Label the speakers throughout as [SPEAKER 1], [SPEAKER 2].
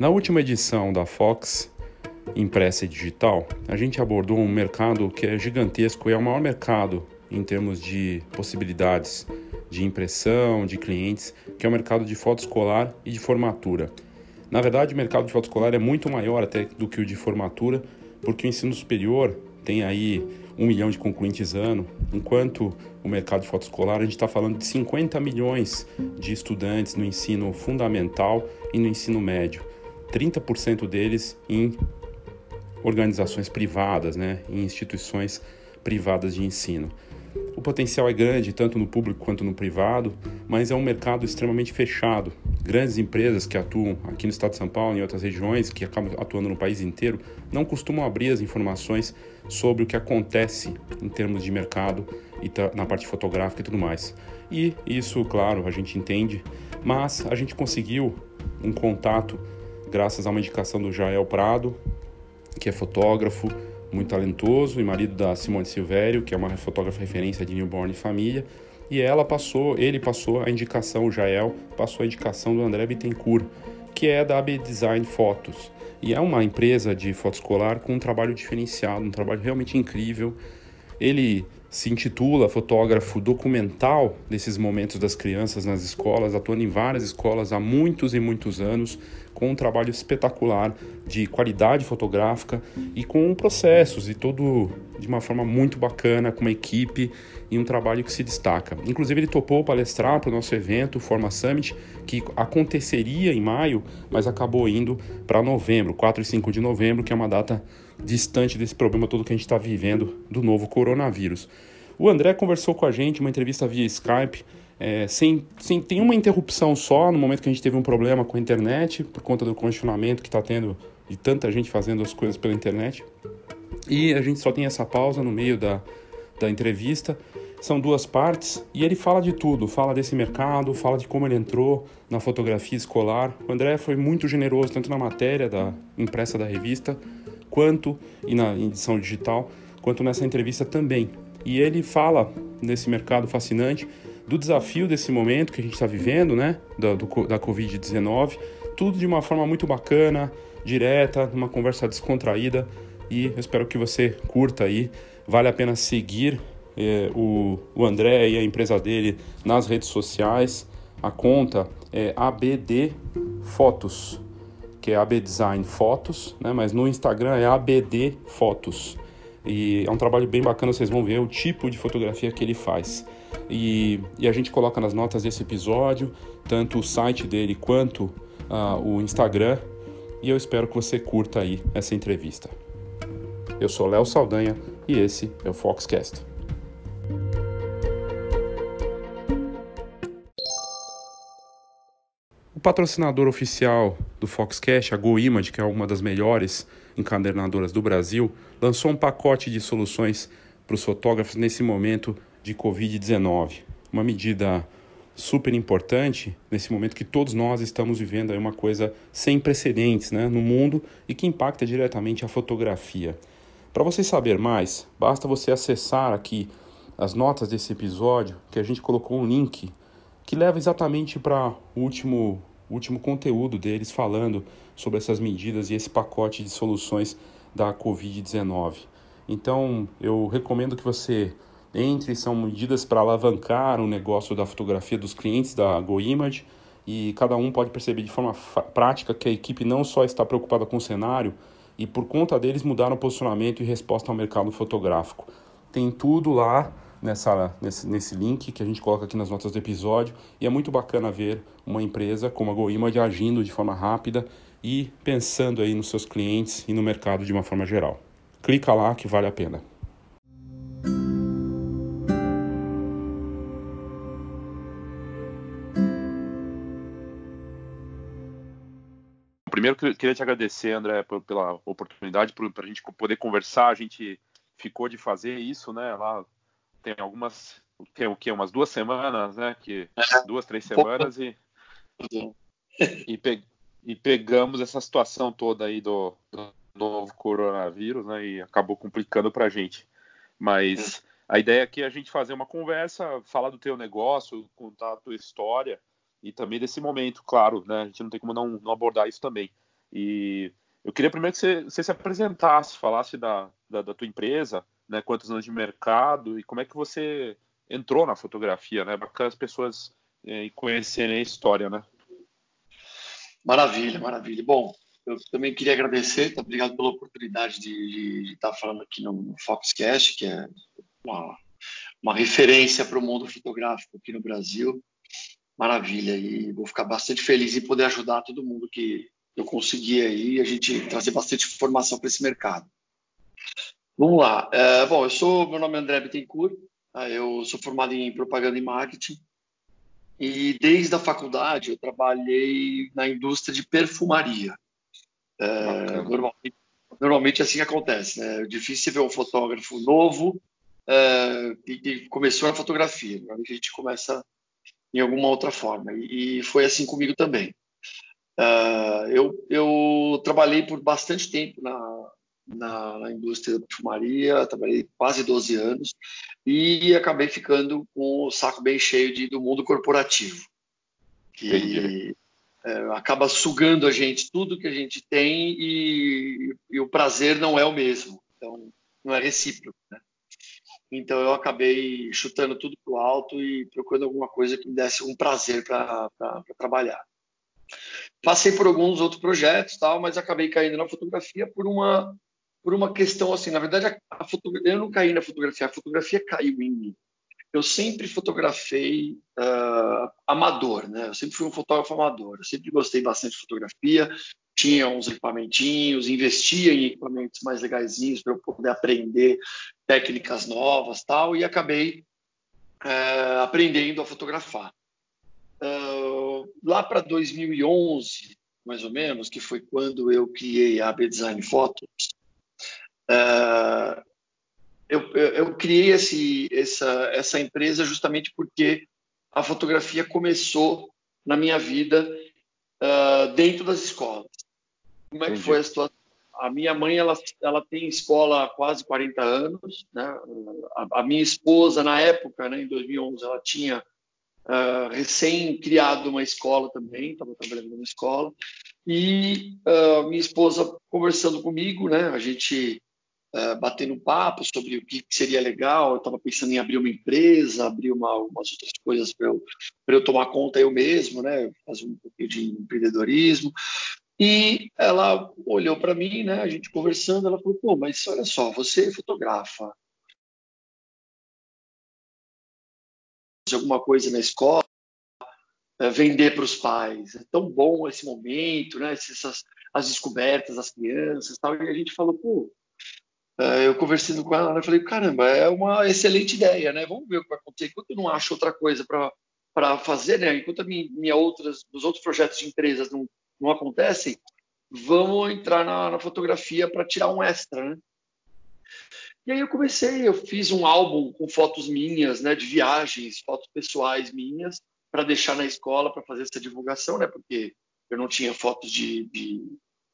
[SPEAKER 1] Na última edição da Fox, impressa e digital, a gente abordou um mercado que é gigantesco e é o maior mercado em termos de possibilidades de impressão, de clientes, que é o mercado de foto escolar e de formatura. Na verdade, o mercado de foto escolar é muito maior até do que o de formatura, porque o ensino superior tem aí um milhão de concluintes ano, enquanto o mercado de foto escolar a gente está falando de 50 milhões de estudantes no ensino fundamental e no ensino médio, 30% deles em organizações privadas, né, em instituições privadas de ensino. O potencial é grande, tanto no público quanto no privado, mas é um mercado extremamente fechado. Grandes empresas que atuam aqui no estado de São Paulo e em outras regiões, que acabam atuando no país inteiro, não costumam abrir as informações sobre o que acontece em termos de mercado e na parte fotográfica e tudo mais. E isso, claro, a gente entende, mas a gente conseguiu um contato graças a uma indicação do Jael Prado, que é fotógrafo, muito talentoso e marido da Simone Silvério, que é uma fotógrafa referência de newborn e família. E ela passou, ele passou a indicação, o Jael passou a indicação do André Bittencourt, que é da AB Design Fotos. E é uma empresa de foto escolar com um trabalho diferenciado, um trabalho realmente incrível. Ele se intitula fotógrafo documental desses momentos das crianças nas escolas, atuando em várias escolas há muitos e muitos anos, com um trabalho espetacular de qualidade fotográfica e com processos e todo de uma forma muito bacana, com uma equipe e um trabalho que se destaca. Inclusive, ele topou palestrar para o nosso evento, Forma Summit, que aconteceria em maio, mas acabou indo para novembro, 4 e 5 de novembro, que é uma data distante desse problema todo que a gente está vivendo do novo coronavírus. O André conversou com a gente, uma entrevista via Skype, é, sem, sem tem uma interrupção só no momento que a gente teve um problema com a internet, por conta do congestionamento que está tendo de tanta gente fazendo as coisas pela internet. E a gente só tem essa pausa no meio da, da entrevista. São duas partes e ele fala de tudo, fala desse mercado, fala de como ele entrou na fotografia escolar. O André foi muito generoso tanto na matéria da impressa da revista, quanto e na edição digital, quanto nessa entrevista também. E ele fala nesse mercado fascinante do desafio desse momento que a gente está vivendo, né, da, da Covid-19, tudo de uma forma muito bacana, direta, numa conversa descontraída. E eu espero que você curta aí. Vale a pena seguir eh, o, o André e a empresa dele nas redes sociais. A conta é ABD Fotos que é AB Design Fotos, né? mas no Instagram é ABD Fotos. E é um trabalho bem bacana, vocês vão ver o tipo de fotografia que ele faz. E, e a gente coloca nas notas desse episódio, tanto o site dele quanto uh, o Instagram. E eu espero que você curta aí essa entrevista. Eu sou Léo Saldanha e esse é o Foxcast. O patrocinador oficial do Foxcast, a GoImage, que é uma das melhores encadernadoras do Brasil, lançou um pacote de soluções para os fotógrafos nesse momento de Covid-19. Uma medida super importante nesse momento que todos nós estamos vivendo aí uma coisa sem precedentes né, no mundo e que impacta diretamente a fotografia. Para você saber mais, basta você acessar aqui as notas desse episódio, que a gente colocou um link que leva exatamente para o último último conteúdo deles falando sobre essas medidas e esse pacote de soluções da Covid-19. Então, eu recomendo que você entre, são medidas para alavancar o negócio da fotografia dos clientes da GoImage e cada um pode perceber de forma prática que a equipe não só está preocupada com o cenário e por conta deles mudaram o posicionamento e resposta ao mercado fotográfico. Tem tudo lá nessa, nesse, nesse link que a gente coloca aqui nas notas do episódio. E é muito bacana ver uma empresa como a GoImage agindo de forma rápida e pensando aí nos seus clientes e no mercado de uma forma geral. Clica lá que vale a pena. Primeiro, queria te agradecer, André, pela oportunidade, para a gente poder conversar. A gente ficou de fazer isso, né, lá tem algumas tem o que umas duas semanas, né? Que é. duas três semanas e e, pe, e, pegamos essa situação toda aí do, do, novo coronavírus, né? E acabou complicando para a gente. Mas a ideia aqui é a gente fazer uma conversa, falar do teu negócio, contar a tua história e também desse momento, claro, né? A gente não tem como não, não abordar isso também.
[SPEAKER 2] E eu queria primeiro que você, você se apresentasse, falasse da, da, da, tua empresa, né, quantos anos de mercado e como é que você entrou na fotografia, né? Bacana as pessoas é, conhecerem a história, né?
[SPEAKER 3] Maravilha, maravilha. Bom, eu também queria agradecer, tá? obrigado pela oportunidade de, estar falando aqui no Foxcast, que é uma, uma referência para o mundo fotográfico aqui no Brasil. Maravilha, e vou ficar bastante feliz em poder ajudar todo mundo que eu conseguir aí, a gente trazer bastante informação para esse mercado. Vamos lá. É, bom, eu sou, meu nome é André Bittencourt, tá? eu sou formado em propaganda e marketing, e desde a faculdade eu trabalhei na indústria de perfumaria. É, normalmente, normalmente é assim acontece, né? É difícil ver um fotógrafo novo é, que, começou na fotografia. Normalmente a gente começa em alguma outra forma. E, e foi assim comigo também. Uh, eu, eu, trabalhei por bastante tempo na, na, na, indústria da perfumaria, trabalhei quase 12 anos e acabei ficando com o saco bem cheio de, do mundo corporativo. Que é, acaba sugando a gente tudo que a gente tem e, e, o prazer não é o mesmo. Então, não é recíproco. Né? Então, eu acabei chutando tudo para o alto e procurando alguma coisa que me desse um prazer para trabalhar. Passei por alguns outros projetos, tal, mas acabei caindo na fotografia por uma por uma questão assim, na verdade a, a eu não caí na fotografia, a fotografia caiu em mim eu sempre fotografei uh, amador, né? Eu sempre fui um fotógrafo amador. Eu sempre gostei bastante de fotografia. Tinha uns equipamentinhos, investia em equipamentos mais legaisinhos para eu poder aprender técnicas novas, tal. E acabei uh, aprendendo a fotografar. Uh, lá para 2011, mais ou menos, que foi quando eu criei a AB Design Photos, uh, eu, eu criei esse, essa, essa empresa justamente porque a fotografia começou na minha vida uh, dentro das escolas. Como é Entendi. que foi a situação? A minha mãe ela, ela tem escola há quase 40 anos. Né? A, a minha esposa, na época, né, em 2011, ela tinha uh, recém criado uma escola também, estava trabalhando numa escola. E uh, minha esposa conversando comigo, né, a gente uh, batendo papo sobre o que seria legal. Eu estava pensando em abrir uma empresa, abrir uma, umas outras coisas para eu, eu tomar conta eu mesmo, né? fazer um pouquinho de empreendedorismo. E ela olhou para mim, né? A gente conversando, ela falou: "Pô, mas olha só, você fotografa, alguma coisa na escola, é, vender para os pais. É tão bom esse momento, né? Essas as descobertas das crianças, tal. E a gente falou, pô, eu conversando com ela, eu falei, caramba, é uma excelente ideia, né? Vamos ver o que vai acontecer. Enquanto eu não acho outra coisa para fazer, né? Enquanto minha, minha outras, os outros projetos de empresas não, não acontecem, vamos entrar na, na fotografia para tirar um extra, né? E aí eu comecei, eu fiz um álbum com fotos minhas, né, de viagens, fotos pessoais minhas, para deixar na escola para fazer essa divulgação, né? Porque eu não tinha fotos de, de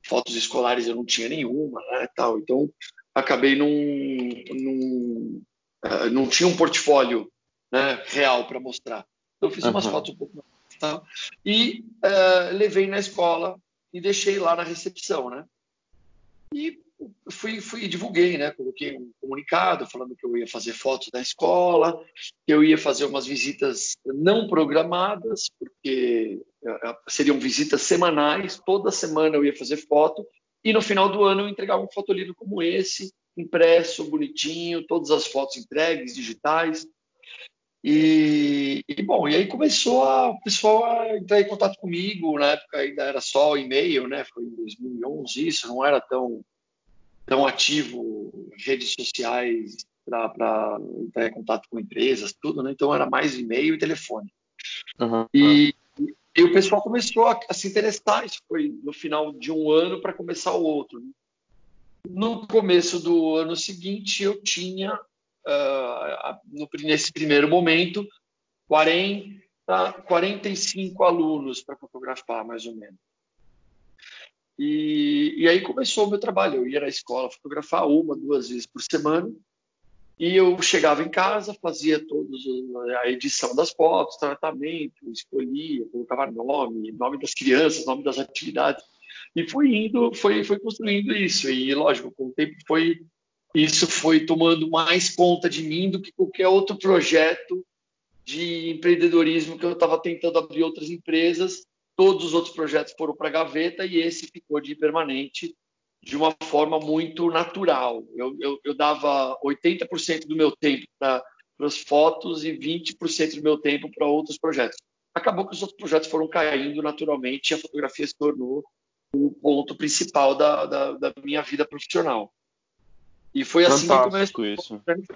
[SPEAKER 3] fotos escolares, eu não tinha nenhuma, né, tal. Então acabei num, num uh, não tinha um portfólio né, real para mostrar. Então fiz umas uhum. fotos um pouco tá? e uh, levei na escola e deixei lá na recepção, né? E fui, fui divulguei, né? Coloquei um comunicado falando que eu ia fazer fotos da escola, que eu ia fazer umas visitas não programadas, porque uh, seriam visitas semanais. Toda semana eu ia fazer foto e no final do ano eu entregava um fotolivro como esse, impresso, bonitinho, todas as fotos entregues, digitais. E, e, bom, e aí começou a, o pessoal a entrar em contato comigo, na época ainda era só e-mail, né? Foi em 2011 isso, não era tão, tão ativo redes sociais para entrar em contato com empresas, tudo, né? Então era mais e-mail e telefone. Uhum. E, e o pessoal começou a, a, se interessar, isso foi no final de um ano para começar o outro. Né? No começo do ano seguinte, eu tinha, uh, nesse primeiro momento, 40, 45 alunos para fotografar, mais ou menos. E, e aí começou o meu trabalho. Eu ia na escola fotografar uma, duas vezes por semana. E eu chegava em casa, fazia todos a edição das fotos, tratamento, escolhia, colocava nome, nome das crianças, nome das atividades. E fui indo, foi, foi construindo isso. E, lógico, com o tempo foi isso foi tomando mais conta de mim do que qualquer outro projeto de empreendedorismo que eu estava tentando abrir outras empresas. Todos os outros projetos foram para a gaveta e esse ficou de permanente de uma forma muito natural. Eu, eu, eu dava 80% do meu tempo para as fotos e 20% do meu tempo para outros projetos. Acabou que os outros projetos foram caindo naturalmente e a fotografia se tornou o ponto principal da, da, da minha vida profissional. E foi Fantástico assim que começou. Isso.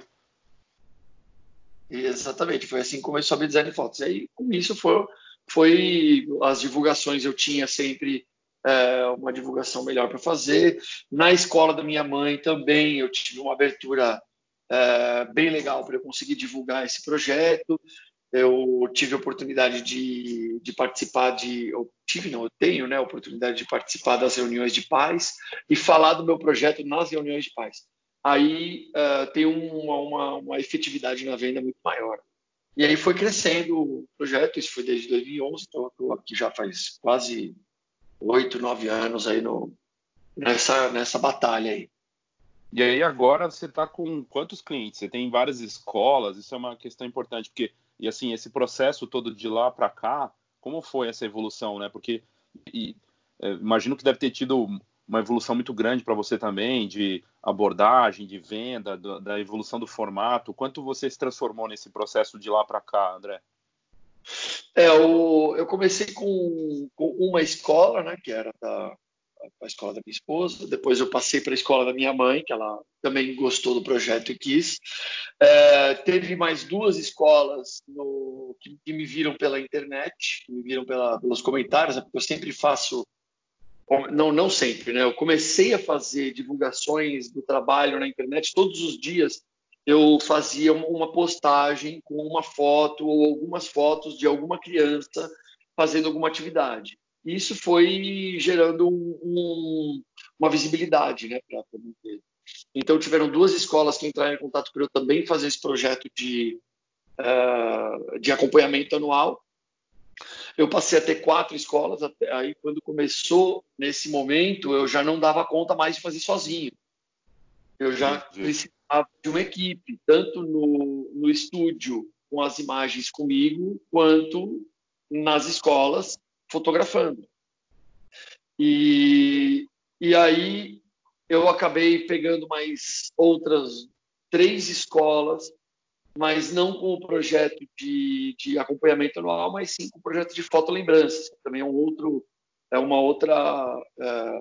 [SPEAKER 3] Exatamente, foi assim que começou a abrir design de fotos. E aí, com isso, foi, foi as divulgações eu tinha sempre é, uma divulgação melhor para fazer. Na escola da minha mãe também eu tive uma abertura é, bem legal para eu conseguir divulgar esse projeto. Eu tive a oportunidade de, de participar de, eu tive não, eu tenho, né, a oportunidade de participar das reuniões de pais e falar do meu projeto nas reuniões de pais. Aí uh, tem uma, uma, uma efetividade na venda muito maior. E aí foi crescendo o projeto, isso foi desde 2011, então estou aqui já faz quase oito, nove anos aí no, nessa, nessa batalha aí.
[SPEAKER 1] E aí agora você está com quantos clientes? Você tem várias escolas, isso é uma questão importante, porque, e assim, esse processo todo de lá para cá, como foi essa evolução, né? Porque e, é, imagino que deve ter tido uma evolução muito grande para você também, de abordagem, de venda, do, da evolução do formato. Quanto você se transformou nesse processo de lá para cá, André?
[SPEAKER 3] É, eu, eu comecei com, com, uma escola, né, que era da, a escola da minha esposa. Depois eu passei para a escola da minha mãe, que ela também gostou do projeto e quis. É, teve mais duas escolas no, que, que, me viram pela internet, que me viram pela, pelos comentários, né, porque eu sempre faço não, não sempre, né? Eu comecei a fazer divulgações do trabalho na internet todos os dias. Eu fazia uma postagem com uma foto ou algumas fotos de alguma criança fazendo alguma atividade. Isso foi gerando um, um, uma visibilidade, né, para a Então tiveram duas escolas que entraram em contato para eu também fazer esse projeto de uh, de acompanhamento anual eu passei a ter quatro escolas, aí quando começou nesse momento, eu já não dava conta mais de fazer sozinho. Eu já precisava de uma equipe, tanto no, no estúdio com as imagens comigo, quanto nas escolas fotografando. E, e aí eu acabei pegando mais outras três escolas mas não com o projeto de, de acompanhamento anual, mas sim com o projeto de fotolembranças, que também é um outro, é uma outra é,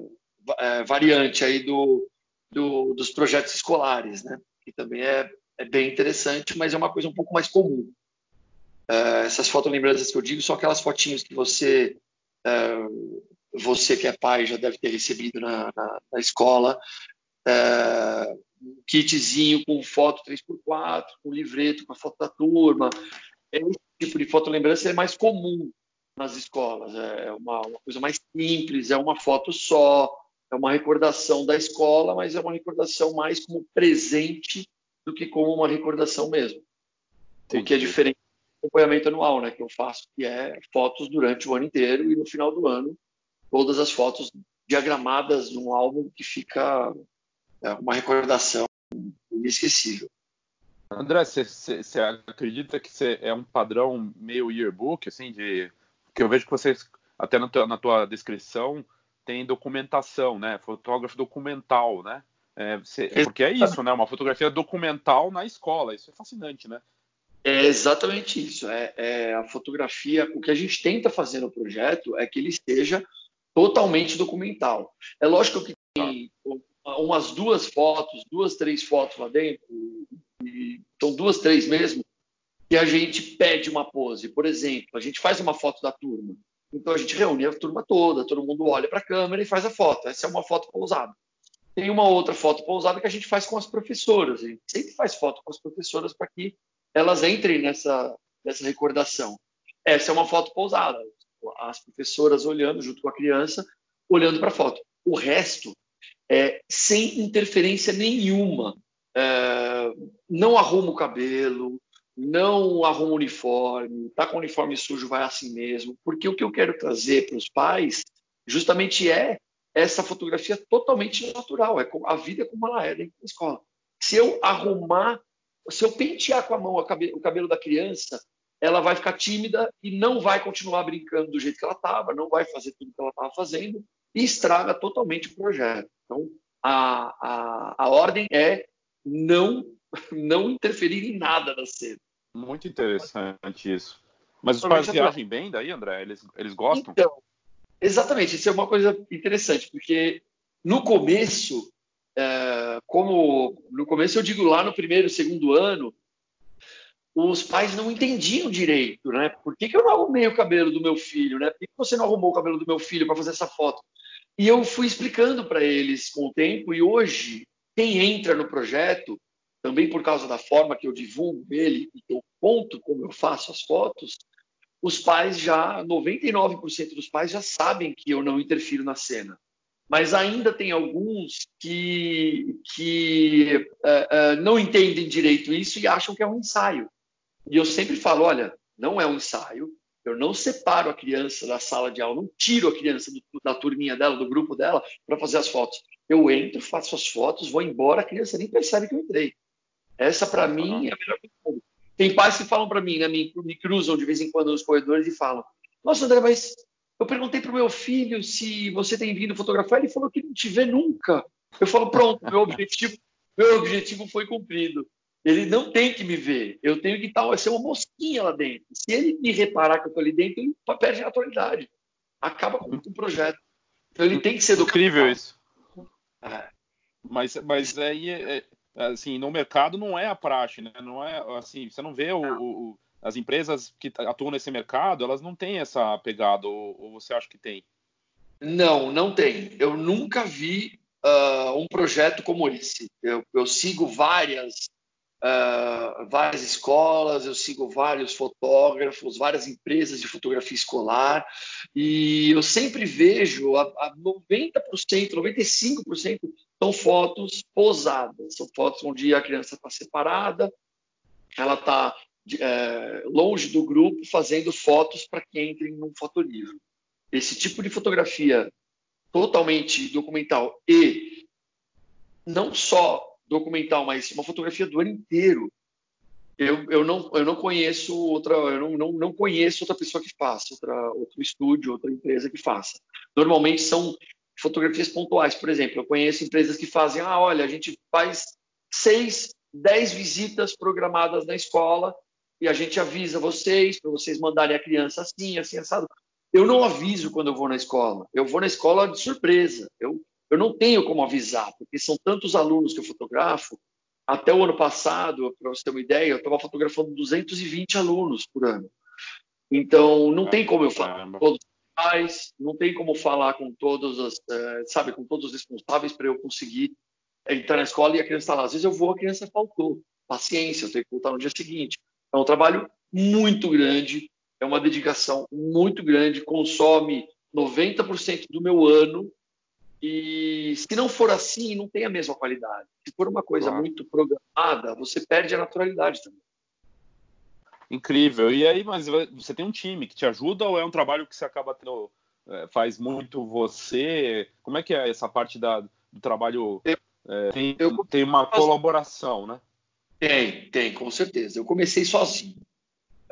[SPEAKER 3] é, variante aí do, do, dos projetos escolares, né? Que também é, é bem interessante, mas é uma coisa um pouco mais comum. É, essas fotolembranças que eu digo são aquelas fotinhas que você é, você que é pai já deve ter recebido na, na, na escola, é, um kitzinho com foto 3x4, com livreto com a foto da turma. Esse tipo de fotolembrança é mais comum nas escolas. É uma, uma, coisa mais simples, é uma foto só, é uma recordação da escola, mas é uma recordação mais como presente do que como uma recordação mesmo. Entendi. O que é diferente do acompanhamento anual, né, que eu faço, que é fotos durante o ano inteiro e no final do ano todas as fotos diagramadas num álbum que fica é uma recordação inesquecível.
[SPEAKER 1] André, você acredita que cê é um padrão meio yearbook, assim, de que eu vejo que vocês até na tua, na tua descrição tem documentação, né? Fotógrafo documental, né? É, cê, porque é isso, né? Uma fotografia documental na escola. Isso é fascinante, né?
[SPEAKER 3] É exatamente isso. É, é, a fotografia. O que a gente tenta fazer no projeto é que ele seja totalmente documental. É lógico que tem tá umas duas fotos, duas, três fotos lá dentro, e são duas, três mesmo, que a gente pede uma pose. Por exemplo, a gente faz uma foto da turma. Então a gente reúne a turma toda, todo mundo olha para a câmera e faz a foto. Essa é uma foto pousada. Tem uma outra foto pousada que a gente faz com as professoras. A gente sempre faz foto com as professoras para que elas entrem nessa, nessa recordação. Essa é uma foto pousada. As professoras olhando junto com a criança, olhando para a foto. O resto é, sem interferência nenhuma. É, não arruma o cabelo, não arruma uniforme, tá com o uniforme sujo, vai assim mesmo. Porque o que eu quero trazer para os pais justamente é essa fotografia totalmente natural, é a vida como ela é dentro da escola. Se eu arrumar, se eu pentear com a mão o cabelo da criança, ela vai ficar tímida e não vai continuar brincando do jeito que ela estava, não vai fazer tudo que ela estava fazendo e estraga totalmente o projeto. Então, a, a, a ordem é não, não interferir em nada da cena.
[SPEAKER 1] Muito interessante isso. Mas os pais reagem bem daí, André? Eles, eles gostam?
[SPEAKER 3] Então, exatamente. Isso é uma coisa interessante, porque no começo, é, como no começo eu digo lá no primeiro, segundo ano, os pais não entendiam direito, né? Por que, que eu não arrumei o cabelo do meu filho, né? Por que, que você não arrumou o cabelo do meu filho para fazer essa foto? E eu fui explicando para eles com o tempo, e hoje, quem entra no projeto, também por causa da forma que eu divulgo ele e eu conto como eu faço as fotos, os pais já, 99% dos pais já sabem que eu não interfiro na cena. Mas ainda tem alguns que, que uh, uh, não entendem direito isso e acham que é um ensaio. E eu sempre falo: olha, não é um ensaio, eu não separo a criança da sala de aula, não tiro a criança do, da turminha dela, do grupo dela, para fazer as fotos. Eu entro, faço as fotos, vou embora, a criança nem percebe que eu entrei. Essa, para mim, é a melhor coisa. Tem pais que falam para mim, né, me, cruzam de vez em quando nos corredores e falam: Nossa, André, mas eu perguntei para o meu filho se você tem vindo fotografar, ele falou que não te vê nunca. Eu falo: Pronto, meu objetivo, meu objetivo foi cumprido. Ele não tem que me ver. Eu tenho que estar, ser uma mosquinha lá dentro. Se ele me reparar que eu estou ali dentro, ele perde a naturalidade. Acaba com o projeto. Então ele tem que ser do
[SPEAKER 1] Incrível isso. É. Mas, mas aí, é, é, assim, no mercado não é a praxe, né? Não é assim, você não vê o, o, as empresas que atuam nesse mercado, elas não têm essa pegada, ou, ou você acha que tem?
[SPEAKER 3] Não, não tem. Eu nunca vi uh, um projeto como esse. Eu, eu sigo várias uh, várias escolas, eu sigo vários fotógrafos, várias empresas de fotografia escolar, e eu sempre vejo a, a 90%, 95% são fotos posadas, são fotos onde a criança está separada, ela está é, longe do grupo, fazendo fotos para que entrem num fotolivro. Esse tipo de fotografia totalmente documental e não só documental, mas uma fotografia do ano inteiro. Eu, eu, não, eu não conheço outra, eu não, não, não conheço outra pessoa que faça, outra, outro estúdio, outra empresa que faça. Normalmente são fotografias pontuais, por exemplo. Eu conheço empresas que fazem, ah, olha, a gente faz seis, dez visitas programadas na escola e a gente avisa vocês para vocês mandarem a criança assim, assim, assado. Eu não aviso quando eu vou na escola. Eu vou na escola de surpresa. Eu, eu não tenho como avisar, porque são tantos alunos que eu fotografo. Até o ano passado, para você ter uma ideia, eu estava fotografando 220 alunos por ano. Então, não tem como eu falar todos os pais, não tem como falar com todos as, eh, sabe, com todos os responsáveis para eu conseguir entrar na escola e a criança está lá. Às vezes eu vou, a criança faltou. Paciência, eu tenho que voltar no dia seguinte. É um trabalho muito grande, é uma dedicação muito grande, consome 90% do meu ano e se não for assim, não tem a mesma qualidade. Se for uma coisa claro. muito programada, você perde a naturalidade também.
[SPEAKER 1] Incrível. E aí, mas você tem um time que te ajuda ou é um trabalho que você acaba tendo, é, faz muito você? Como é que é essa parte da, do trabalho? Eu, é, tem, eu, tem uma colaboração, né?
[SPEAKER 3] Tem, tem, com certeza. Eu comecei sozinho.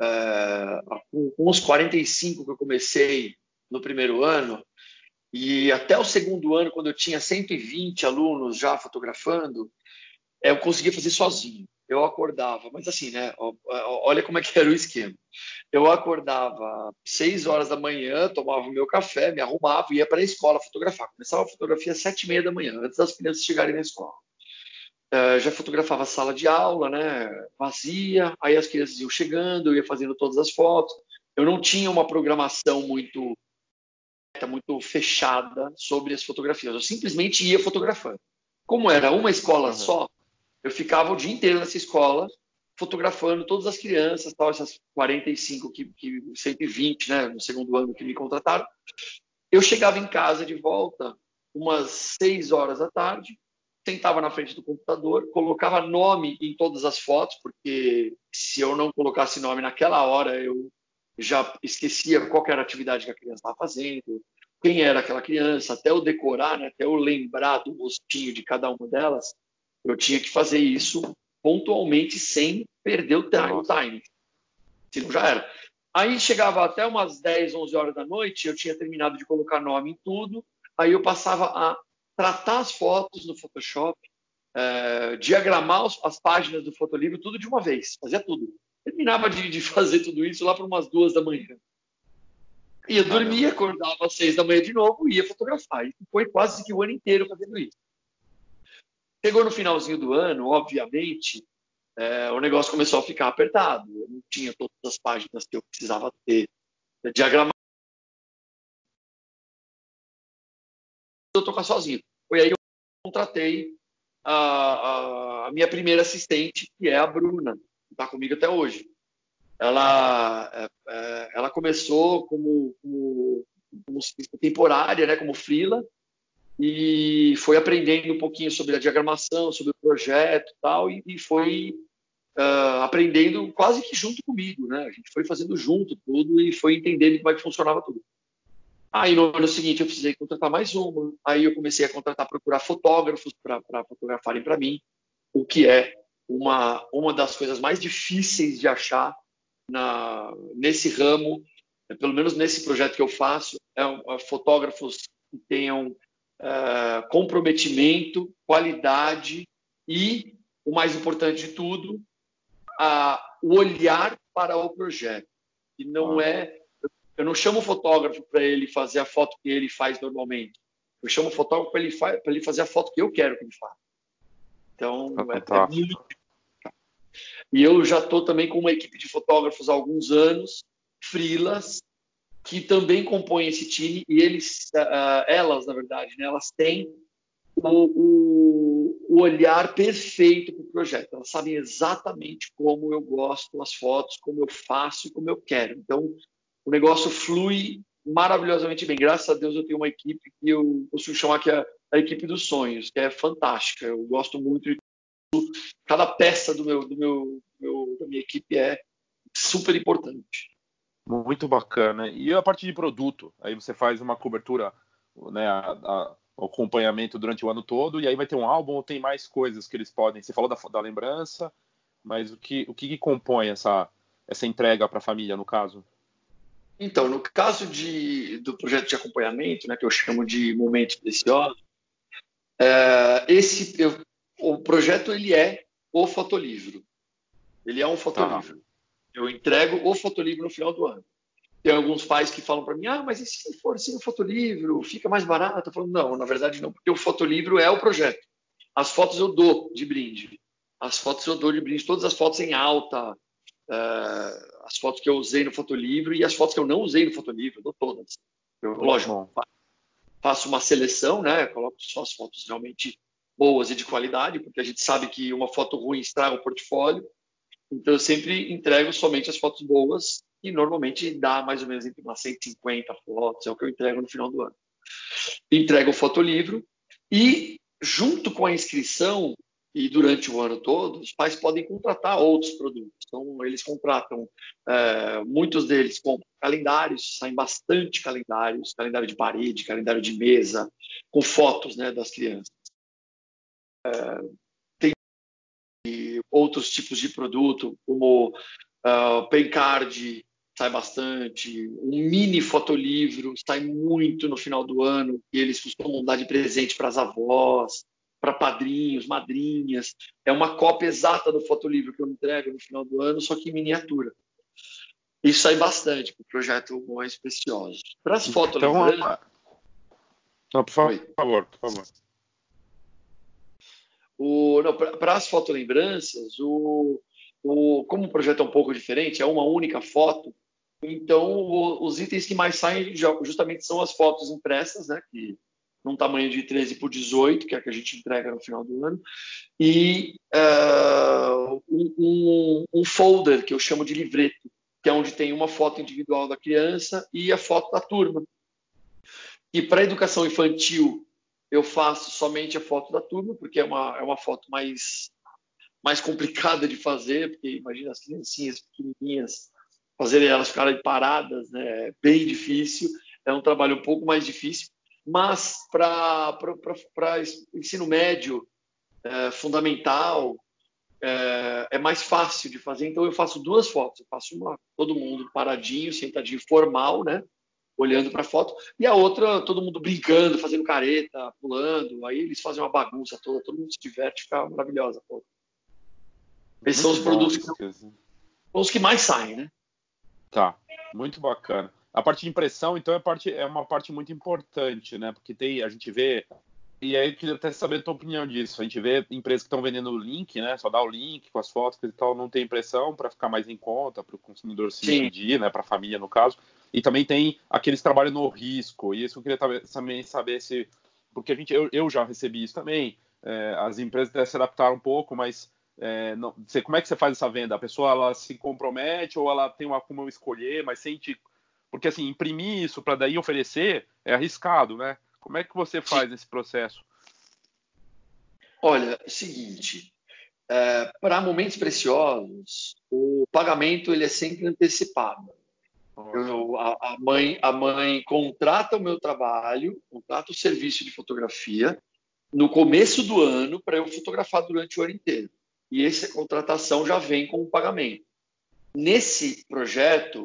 [SPEAKER 3] É, com, com os 45 que eu comecei no primeiro ano, e até o segundo ano, quando eu tinha 120 alunos já fotografando, eu conseguia fazer sozinho. Eu acordava, mas assim, né? Olha como é que era o esquema. Eu acordava seis horas da manhã, tomava o meu café, me arrumava e ia para a escola fotografar. Começava a fotografia às sete e meia da manhã, antes das crianças chegarem na escola. Uh, já fotografava a sala de aula, né? Vazia. Aí as crianças iam chegando, eu ia fazendo todas as fotos. Eu não tinha uma programação muito muito fechada sobre as fotografias. Eu simplesmente ia fotografando. Como era uma escola uhum. só, eu ficava o dia inteiro nessa escola fotografando todas as crianças, tal, essas 45 que, que 120, né, no segundo ano que me contrataram. Eu chegava em casa de volta umas 6 horas da tarde, sentava na frente do computador, colocava nome em todas as fotos, porque se eu não colocasse nome naquela hora, eu já esquecia qual era a atividade que a criança estava fazendo, quem era aquela criança, até eu decorar, né, até eu lembrar do rostinho de cada uma delas, eu tinha que fazer isso pontualmente sem perder o time. Senão já era. Aí chegava até umas 10, 11 horas da noite, eu tinha terminado de colocar nome em tudo, aí eu passava a tratar as fotos no Photoshop, é, diagramar as páginas do fotolivro, tudo de uma vez, fazia tudo. Terminava de, de fazer tudo isso lá para umas duas da manhã. Ia dormir, acordava às seis da manhã de novo e ia fotografar. E foi quase que o ano inteiro fazendo isso. Chegou no finalzinho do ano, obviamente, é, o negócio começou a ficar apertado. Eu não tinha todas as páginas que eu precisava ter diagramado. Eu tocar sozinho. Foi aí que eu contratei a, a, a, minha primeira assistente, que é a Bruna, que está comigo até hoje. Ela, é, é, ela começou como, como, como temporária, né, como freela, e foi aprendendo um pouquinho sobre a diagramação, sobre o projeto tal, e, e foi uh, aprendendo quase que junto comigo, né? A gente foi fazendo junto tudo e foi entendendo como é que funcionava tudo. Aí no ano seguinte eu precisei contratar mais uma, aí eu comecei a contratar, procurar fotógrafos para fotografarem para mim, o que é uma, uma das coisas mais difíceis de achar na, nesse ramo, pelo menos nesse projeto que eu faço, é, é fotógrafos que tenham uh, comprometimento, qualidade e, o mais importante de tudo, uh, o olhar para o projeto. E não ah. é. Eu não chamo o fotógrafo para ele fazer a foto que ele faz normalmente. Eu chamo o fotógrafo para ele, ele, fazer a foto que eu quero que ele faça. Então, é, é muito. E eu já estou também com uma equipe de fotógrafos há alguns anos, frilas, que também compõem esse time e eles, uh, elas, na verdade, né, elas têm o, o, olhar perfeito para o projeto. Elas sabem exatamente como eu gosto as fotos, como eu faço como eu quero. Então, o negócio flui maravilhosamente bem. Graças a Deus eu tenho uma equipe que eu consigo chamar que é a equipe dos sonhos, que é fantástica. Eu gosto muito de cada peça do meu, do meu, meu da minha equipe é super importante.
[SPEAKER 1] Muito bacana. E a parte de produto? Aí você faz uma cobertura, né, a, a, o acompanhamento durante o ano todo, e aí vai ter um álbum ou tem mais coisas que eles podem. Você falou da, da lembrança, mas o que, o que, que compõe essa, essa entrega para a família, no caso?
[SPEAKER 3] Então, no caso de, do projeto de acompanhamento, né, que eu chamo de momentos preciosos, é, esse, eu, o projeto ele é o fotolivro. Ele é um fotolivro. Eu entrego o fotolivro no final do ano. Tem alguns pais que falam para mim, ah, mas e se for sem o fotolivro, fica mais barato? Eu falo, não, na verdade não, porque o fotolivro é o projeto. As fotos eu dou de brinde. As fotos eu dou de brinde, todas as fotos em alta, uh, as fotos que eu usei no fotolivro e as fotos que eu não usei no fotolivro, eu dou todas. Eu, lógico, faço uma seleção, né? Coloco só as fotos realmente boas e de qualidade, porque a gente sabe que uma foto ruim estraga o portfólio. Então, eu sempre entrego somente as fotos boas e normalmente dá mais ou menos entre umas 150 fotos, é o que eu entrego no final do ano. Entrego o fotolivro e, junto com a inscrição e durante o ano todo, os pais podem contratar outros produtos. Então, eles contratam, é, muitos deles com calendários, saem bastante calendários, calendário de parede, calendário de mesa, com fotos né, das crianças. É, outros tipos de produto, como uh, Pencard, sai bastante, um mini fotolivro sai muito no final do ano, e eles costumam dar de presente para as avós, para padrinhos, madrinhas. É uma cópia exata do fotolivro que eu entrego no final do ano, só que em miniatura. Isso sai bastante para o projeto Mais Preciosos. Para as fotos então,
[SPEAKER 1] Não, por favor, por favor, por favor.
[SPEAKER 3] Para as fotolembranças, o, o, como o projeto é um pouco diferente, é uma única foto, então o, os itens que mais saem justamente são as fotos impressas, né, que num tamanho de 13 por 18, que é a que a gente entrega no final do ano, e uh, um, um, folder que eu chamo de livreto, que é onde tem uma foto individual da criança e a foto da turma. E para a educação infantil eu faço somente a foto da turma, porque é uma, é uma foto mais, mais complicada de fazer, porque imagina as criancinhas pequenininhas, fazer elas ficarem paradas, né? é bem difícil. é um trabalho um pouco mais difícil, mas para ensino médio, é, fundamental, é, é, mais fácil de fazer. Então eu faço duas fotos. Eu faço uma todo mundo paradinho, sentadinho, formal, né? Olhando para a foto, e a outra todo mundo brincando, fazendo careta, pulando. Aí eles fazem uma bagunça toda, todo mundo se diverte, fica maravilhosa. Pô. Esses são os produtos que, são os que mais saem, né?
[SPEAKER 1] Tá, muito bacana. A parte de impressão, então, é, parte, é uma parte muito importante, né? Porque tem, a gente vê e aí eu queria até saber a tua opinião disso. A gente vê empresas que estão vendendo o link, né? Só dá o link com as fotos e tal, não tem impressão para ficar mais em conta, para o consumidor se pedir, né? Para a família, no caso. E também tem aqueles trabalhos no risco. E isso eu queria também saber se. Porque a gente, eu, eu já recebi isso também. É, as empresas devem se adaptar um pouco, mas é, não, você, como é que você faz essa venda? A pessoa ela se compromete ou ela tem uma como eu escolher, mas sente. Porque assim, imprimir isso para daí oferecer é arriscado, né? Como é que você faz esse processo?
[SPEAKER 3] Olha, seguinte, é, para momentos preciosos, o pagamento ele é sempre antecipado. Eu, a, a, mãe, a mãe contrata o meu trabalho, contrata o serviço de fotografia no começo do ano para eu fotografar durante o ano inteiro. E essa contratação já vem com o pagamento. Nesse projeto,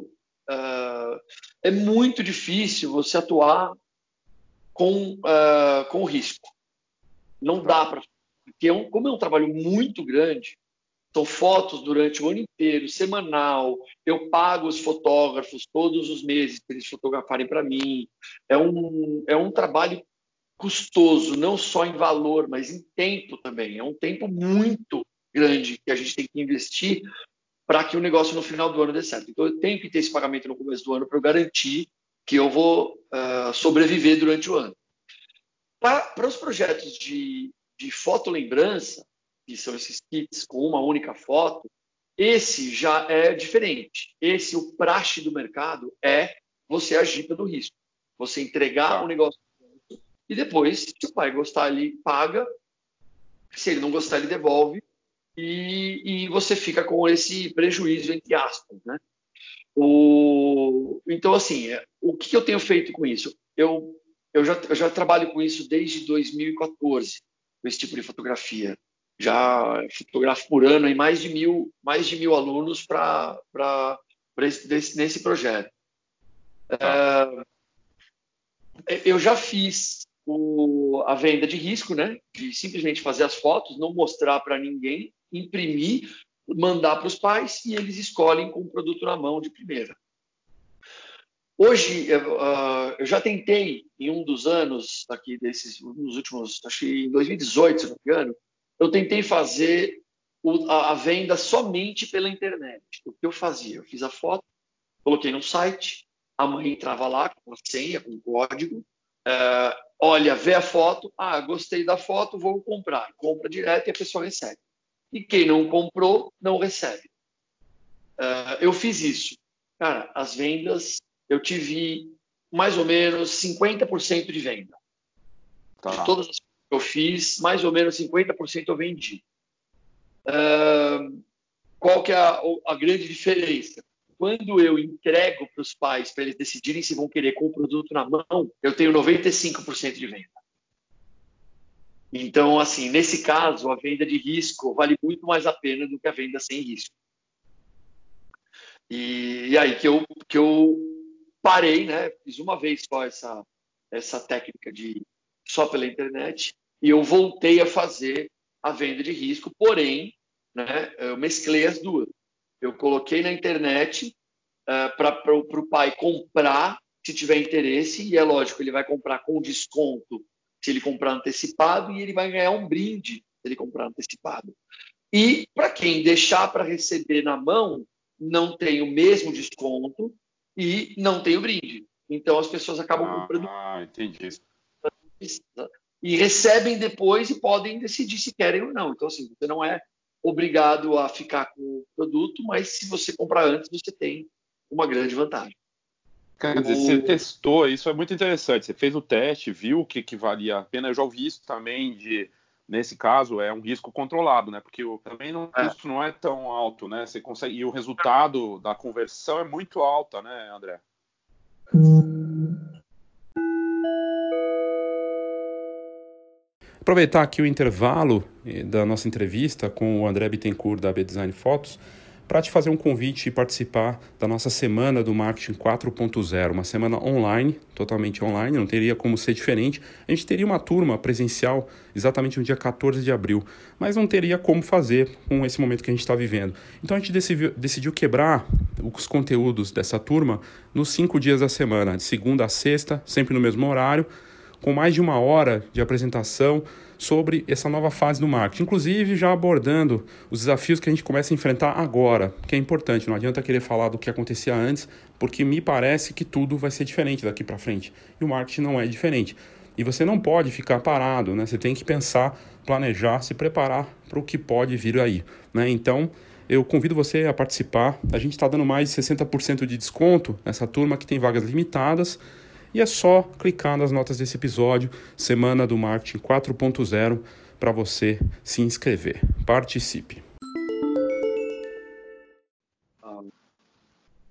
[SPEAKER 3] uh, é muito difícil você atuar com, uh, com risco. Não dá para. Porque é um, como é um trabalho muito grande, são fotos durante o ano inteiro, semanal. Eu pago os fotógrafos todos os meses para eles fotografarem para mim. É um, é um trabalho custoso, não só em valor, mas em tempo também. É um tempo muito grande que a gente tem que investir para que o negócio no final do ano dê certo. Então, eu tenho que ter esse pagamento no começo do ano para eu garantir que eu vou uh, sobreviver durante o ano. Para os projetos de, de fotolembrança, que são esses kits com uma única foto, esse já é diferente. Esse, o praxe do mercado, é você agir pelo risco. Você entregar tá. o negócio e depois, se o pai gostar, ele paga. Se ele não gostar, ele devolve. E, e você fica com esse prejuízo, entre aspas, né? O, então, assim, é, o que eu tenho feito com isso? Eu, eu, já, eu já trabalho com isso desde 2014, com esse tipo de fotografia. Já fotografo por ano em mais de mil, mais de mil alunos para nesse projeto. É, eu já fiz o, a venda de risco, né? De simplesmente fazer as fotos, não mostrar para ninguém, imprimir mandar para os pais e eles escolhem com o produto na mão de primeira. Hoje, uh, eu já tentei, em um dos anos, aqui desses, nos últimos, acho que em 2018, se não me engano, eu tentei fazer o, a, a, venda somente pela internet. O que eu fazia? Eu fiz a foto, coloquei no site, a mãe entrava lá com a senha, com o código, uh, olha, vê a foto, ah, gostei da foto, vou comprar. Compra direto e a pessoa recebe e quem não comprou não recebe. Uh, eu fiz isso. Cara, as vendas, eu tive mais ou menos 50% de venda. Tá. De todas as eu fiz, mais ou menos 50% eu vendi. Uh, qual que é a, a, grande diferença? Quando eu entrego para os pais para eles decidirem se vão querer com o produto na mão, eu tenho 95% de venda. Então, assim, nesse caso, a venda de risco vale muito mais a pena do que a venda sem risco. E, e aí que eu, que eu parei, né? Fiz uma vez só essa, essa técnica de só pela internet e eu voltei a fazer a venda de risco, porém, né, eu mesclei as duas. Eu coloquei na internet uh, para o pai comprar se tiver interesse, e é lógico, ele vai comprar com desconto se ele comprar antecipado e ele vai ganhar um brinde se ele comprar antecipado. E para quem deixar para receber na mão, não tem o mesmo desconto e não tem o brinde. Então as pessoas acabam
[SPEAKER 1] ah,
[SPEAKER 3] comprando.
[SPEAKER 1] Ah, entendi.
[SPEAKER 3] E recebem depois e podem decidir se querem ou não. Então, assim, você não é obrigado a ficar com o produto, mas se você comprar antes, você tem uma grande vantagem.
[SPEAKER 1] Quer dizer, você testou, isso é muito interessante. Você fez o teste, viu o que, que valia a pena. Eu já ouvi isso também de, nesse caso, é um risco controlado, né? Porque também não, o custo não é tão alto, né? Você consegue, e o resultado da conversão é muito alta, né, André?
[SPEAKER 2] Aproveitar aqui o intervalo eh, da nossa entrevista com o André Bittencourt da B Design Fotos para te fazer um convite e participar da nossa semana do marketing 4.0, uma semana online, totalmente online, não teria como ser diferente. A gente teria uma turma presencial exatamente no dia 14 de abril, mas não teria como fazer com esse momento que a gente está vivendo. Então a gente decidiu, decidiu quebrar os conteúdos dessa turma nos cinco dias da semana, de segunda a sexta, sempre no mesmo horário, com mais de uma hora de apresentação sobre essa nova fase do marketing, inclusive já abordando os desafios que a gente começa a enfrentar agora, que é importante, não adianta querer falar do que acontecia antes, porque me parece que tudo vai ser diferente daqui para frente. E o marketing não é diferente. E você não pode ficar parado, né? Você tem que pensar, planejar, se preparar para o que pode vir aí, né? Então, eu convido você a participar. A gente está dando mais de 60% de desconto nessa turma que tem vagas limitadas. E é só clicar nas notas desse episódio, Semana do Marketing 4.0, para você se inscrever. Participe.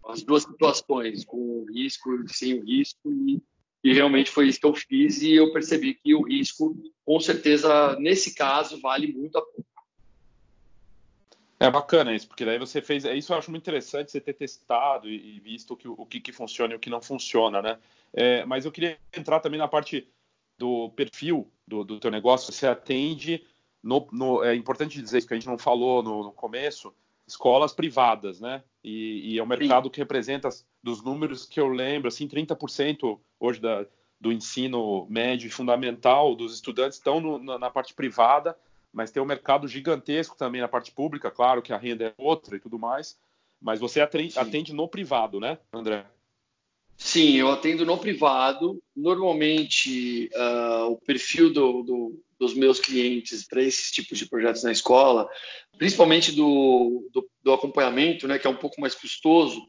[SPEAKER 3] As duas situações, com o risco e sem o risco, e, e realmente foi isso que eu fiz, e eu percebi que o risco, com certeza, nesse caso, vale muito a pena.
[SPEAKER 1] É bacana isso, porque daí você fez. É isso eu acho muito interessante você ter testado e, visto o que, o que, que funciona e o que não funciona, né? É, mas eu queria entrar também na parte do perfil do, do teu negócio. Você atende, no, no, é importante dizer isso que a gente não falou no, no começo, escolas privadas, né? E, e é um mercado Sim. que representa, dos números que eu lembro, assim, 30% hoje da, do ensino médio e fundamental dos estudantes estão no, na, na parte privada mas tem um mercado gigantesco também na parte pública, claro que a renda é outra e tudo mais, mas você atende, atende no privado, né, André?
[SPEAKER 3] Sim, eu atendo no privado. Normalmente, uh, o perfil do, do, dos meus clientes para esses tipos de projetos na escola, principalmente do, do, acompanhamento, né, que é um pouco mais custoso,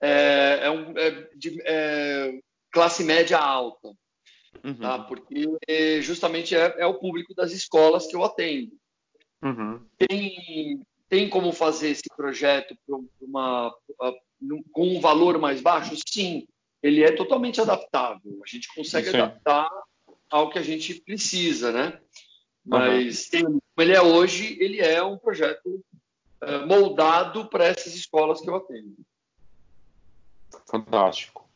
[SPEAKER 3] é, é, um, é de é classe média alta uhum. tá? porque justamente é, é, o público das escolas que eu atendo. Uhum. Tem, tem como fazer esse projeto uma, com um valor mais baixo? Sim, ele é totalmente adaptável. A gente consegue Isso adaptar é. ao que a gente precisa, né? Mas uhum. tem, como ele é hoje, ele é um projeto uh, moldado para essas escolas que eu atendo.
[SPEAKER 1] Fantástico.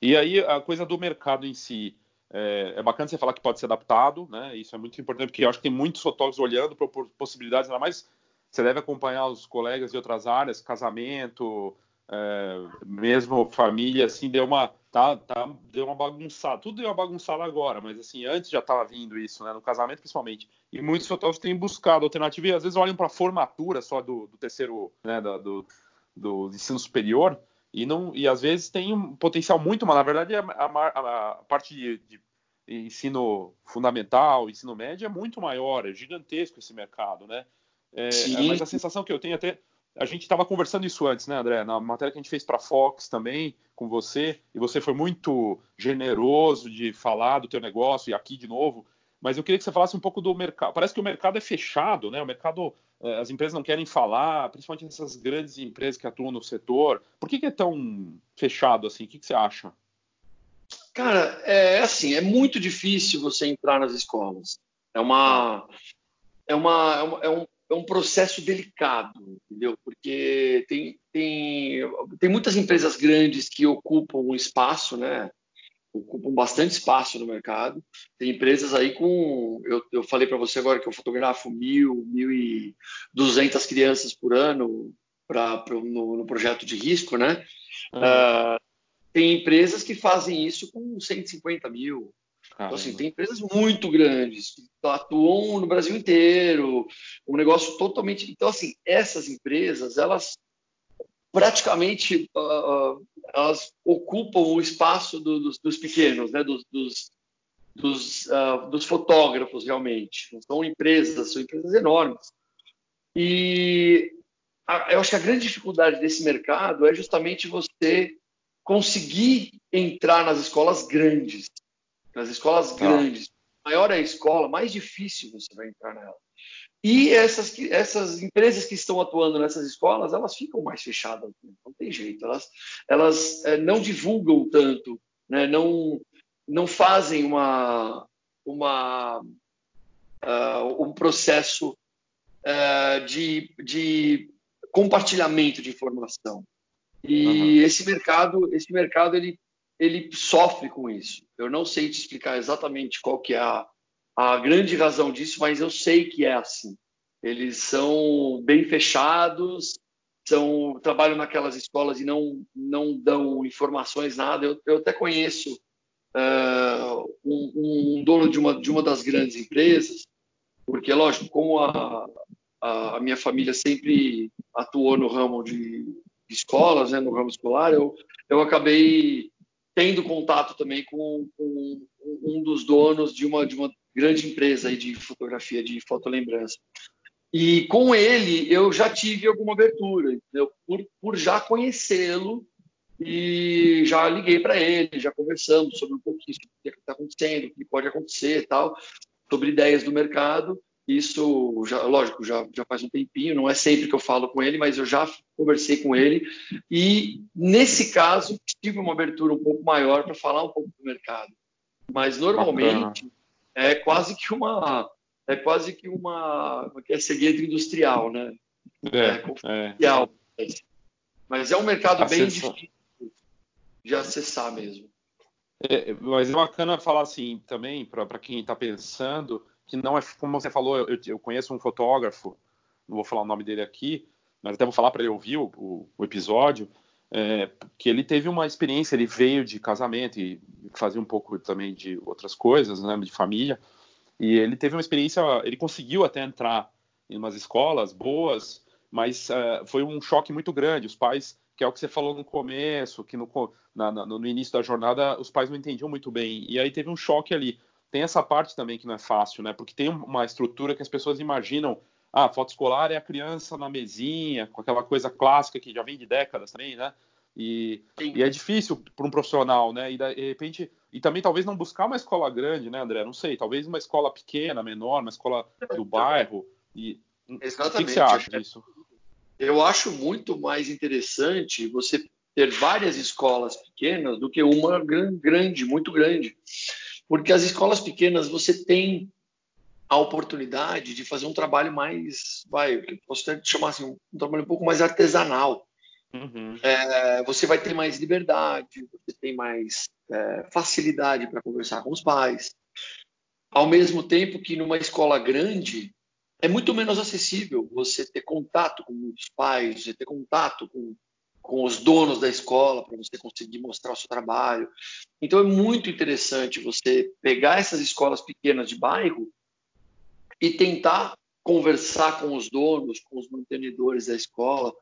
[SPEAKER 1] E aí a coisa do mercado em si, é, é, bacana você falar que pode ser adaptado, né? Isso é muito importante, porque eu acho que tem muitos fotógrafos olhando para possibilidades, ainda mais você deve acompanhar os colegas de outras áreas, casamento, é, mesmo família, assim, deu uma, tá, tá, deu uma bagunçada. Tudo deu uma bagunçada agora, mas assim, antes já estava vindo isso, né? No casamento principalmente. E muitos fotógrafos têm buscado alternativa e às vezes olham para a formatura só do, do terceiro, né, do, do ensino superior e não e às vezes tem um potencial muito, mas na verdade a, a, a parte de, de, ensino fundamental, ensino médio é muito maior, é gigantesco esse mercado, né? É, mas a sensação que eu tenho até a gente estava conversando isso antes, né, André? Na matéria que a gente fez para Fox também com você, e você foi muito generoso de falar do teu negócio e aqui de novo. Mas eu queria que você falasse um pouco do mercado. Parece que o mercado é fechado, né? O mercado é, as empresas não querem falar, principalmente essas grandes empresas que atuam no setor. Por que, que é tão fechado assim? O que, que você acha?
[SPEAKER 3] Cara, é assim, é muito difícil você entrar nas escolas. É uma, é uma, é, uma, é um, é um processo delicado, entendeu? Porque tem, tem, tem muitas empresas grandes que ocupam um espaço, né? ocupam bastante espaço no mercado. Tem empresas aí com. Eu, eu falei para você agora que eu fotografo mil, mil e duzentas crianças por ano pra, pra no, no, projeto de risco, né? Uhum. Uh, tem empresas que fazem isso com 150 mil. Então, assim, tem empresas muito grandes que atuam no Brasil inteiro, um negócio totalmente. Então, assim, essas empresas, elas praticamente uh, elas ocupam o espaço do, dos, dos, pequenos, né, dos, dos, dos, uh, dos, fotógrafos realmente. São empresas, são empresas enormes. E a, eu acho que a grande dificuldade desse mercado é justamente você conseguir entrar nas escolas grandes, nas escolas tá. grandes. Maior é a escola, mais difícil você vai entrar nela. E essas, essas empresas que estão atuando nessas escolas, elas ficam mais fechadas, não tem jeito, elas, elas é, não divulgam tanto, né? não, não fazem uma, uma, uh, um processo uh, de, de compartilhamento de informação. E uhum. esse mercado, esse mercado ele, ele sofre com isso. Eu não sei te explicar exatamente qual que é a, a grande razão disso, mas eu sei que é assim. Eles são bem fechados, são trabalham naquelas escolas e não não dão informações nada. Eu, eu até conheço uh, um, um, dono de uma de uma das grandes empresas, porque lógico, como a, a, minha família sempre atuou no ramo de escolas, né, no ramo escolar, eu eu acabei tendo contato também com, com um dos donos de uma de uma grande empresa de fotografia de fotolembrança. E com ele eu já tive alguma abertura, entendeu? Por, por já conhecê-lo e já liguei para ele, já conversamos sobre um pouquinho o que está acontecendo, o que pode acontecer tal, sobre ideias do mercado. Isso, já, lógico, já, já faz um tempinho, não é sempre que eu falo com ele, mas eu já conversei com ele e, nesse caso, tive uma abertura um pouco maior para falar um pouco do mercado. Mas, normalmente, Bacana. é quase que uma é quase que uma que é segredo industrial, né?
[SPEAKER 1] É,
[SPEAKER 3] é, é. Mas é um mercado bem difícil de acessar mesmo.
[SPEAKER 1] É, mas é bacana falar assim também para quem está pensando que não é como você falou. Eu, eu, conheço um fotógrafo, não vou falar o nome dele aqui, mas até vou falar para ele ouvir o, o, o episódio. É, que ele teve uma experiência, ele veio de casamento e fazia um pouco também de outras coisas, né, de família. E ele teve uma experiência, ele conseguiu até entrar em umas escolas boas, mas uh, foi um choque muito grande. Os pais, que é o que você falou no começo, que no, na, no início da jornada os pais não entendiam muito bem. E aí teve um choque ali. Tem essa parte também que não é fácil, né? Porque tem uma estrutura que as pessoas imaginam. Ah, foto escolar é a criança na mesinha, com aquela coisa clássica que já vem de décadas também, né? E, e, é difícil para um profissional, né? E de repente, e também talvez não buscar uma escola grande, né, André? Não sei, talvez uma escola pequena, menor, uma escola do bairro. E Exatamente. o que, que você acha disso?
[SPEAKER 3] Eu acho muito mais interessante você ter várias escolas pequenas do que uma grande, muito grande. Porque as escolas pequenas você tem a oportunidade de fazer um trabalho mais, vai, posso até chamar assim, um trabalho um pouco mais artesanal. Uhum. É, você vai ter mais liberdade, você tem mais é, facilidade para conversar com os pais. Ao mesmo tempo que numa escola grande é muito menos acessível você ter contato com os pais, você ter contato com, com os donos da escola para você conseguir mostrar o seu trabalho. Então é muito interessante você pegar essas escolas pequenas de bairro e tentar conversar com os donos, com os mantenedores da escola,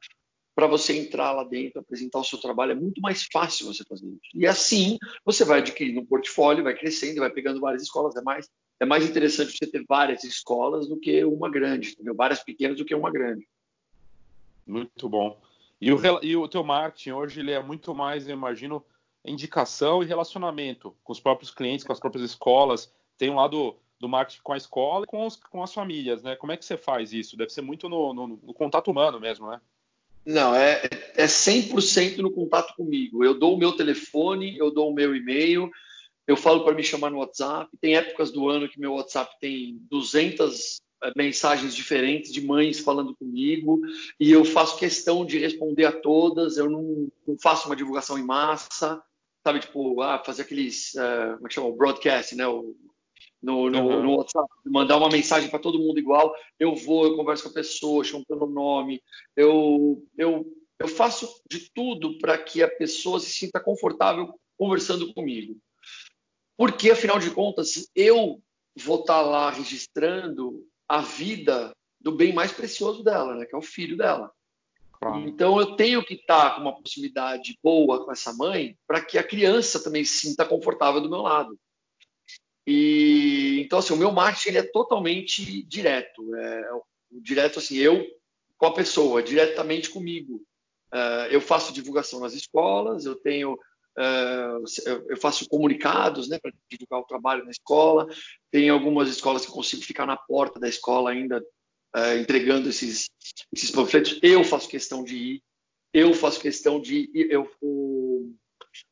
[SPEAKER 3] para você entrar lá dentro, apresentar o seu trabalho, é muito mais fácil você fazer isso. E assim você vai adquirindo um portfólio, vai crescendo, vai pegando várias escolas. É mais, é mais interessante você ter várias escolas do que uma grande, entendeu? várias pequenas do que uma grande.
[SPEAKER 1] Muito bom. E o, e o teu marketing hoje ele é muito mais, eu imagino, indicação e relacionamento com os próprios clientes, com as próprias escolas. Tem um lado do marketing com a escola e com, os, com as famílias, né? Como é que você faz isso? Deve ser muito no, no, no contato humano mesmo, né?
[SPEAKER 3] Não, é, é 100% no contato comigo. Eu dou o meu telefone, eu dou o meu e-mail, eu falo para me chamar no WhatsApp. Tem épocas do ano que meu WhatsApp tem 200 eh, mensagens diferentes de mães falando comigo e eu faço questão de responder a todas. Eu não, não faço uma divulgação em massa, sabe? Tipo, ah, fazer aqueles, uh, como é que chama? O broadcast, né? O, no, no, uhum. no WhatsApp, mandar uma mensagem para todo mundo igual. Eu vou, eu converso com a pessoa, chamo pelo nome, eu, eu, eu faço de tudo para que a pessoa se sinta confortável conversando comigo. Porque, afinal de contas, eu vou estar tá lá registrando a vida do bem mais precioso dela, né, que é o filho dela. Então eu tenho que estar com uma proximidade boa com essa mãe para que a criança também se sinta confortável do meu lado. E então assim, o meu marketing ele é totalmente direto, é, direto assim, eu com a pessoa, diretamente comigo. Uh, eu faço divulgação nas escolas, eu tenho eu faço comunicados, né, para divulgar o trabalho na escola. Tem algumas escolas que consigo ficar na porta da escola ainda uh, entregando esses esses panfletos. Eu faço questão de ir, eu faço questão de ir, eu o,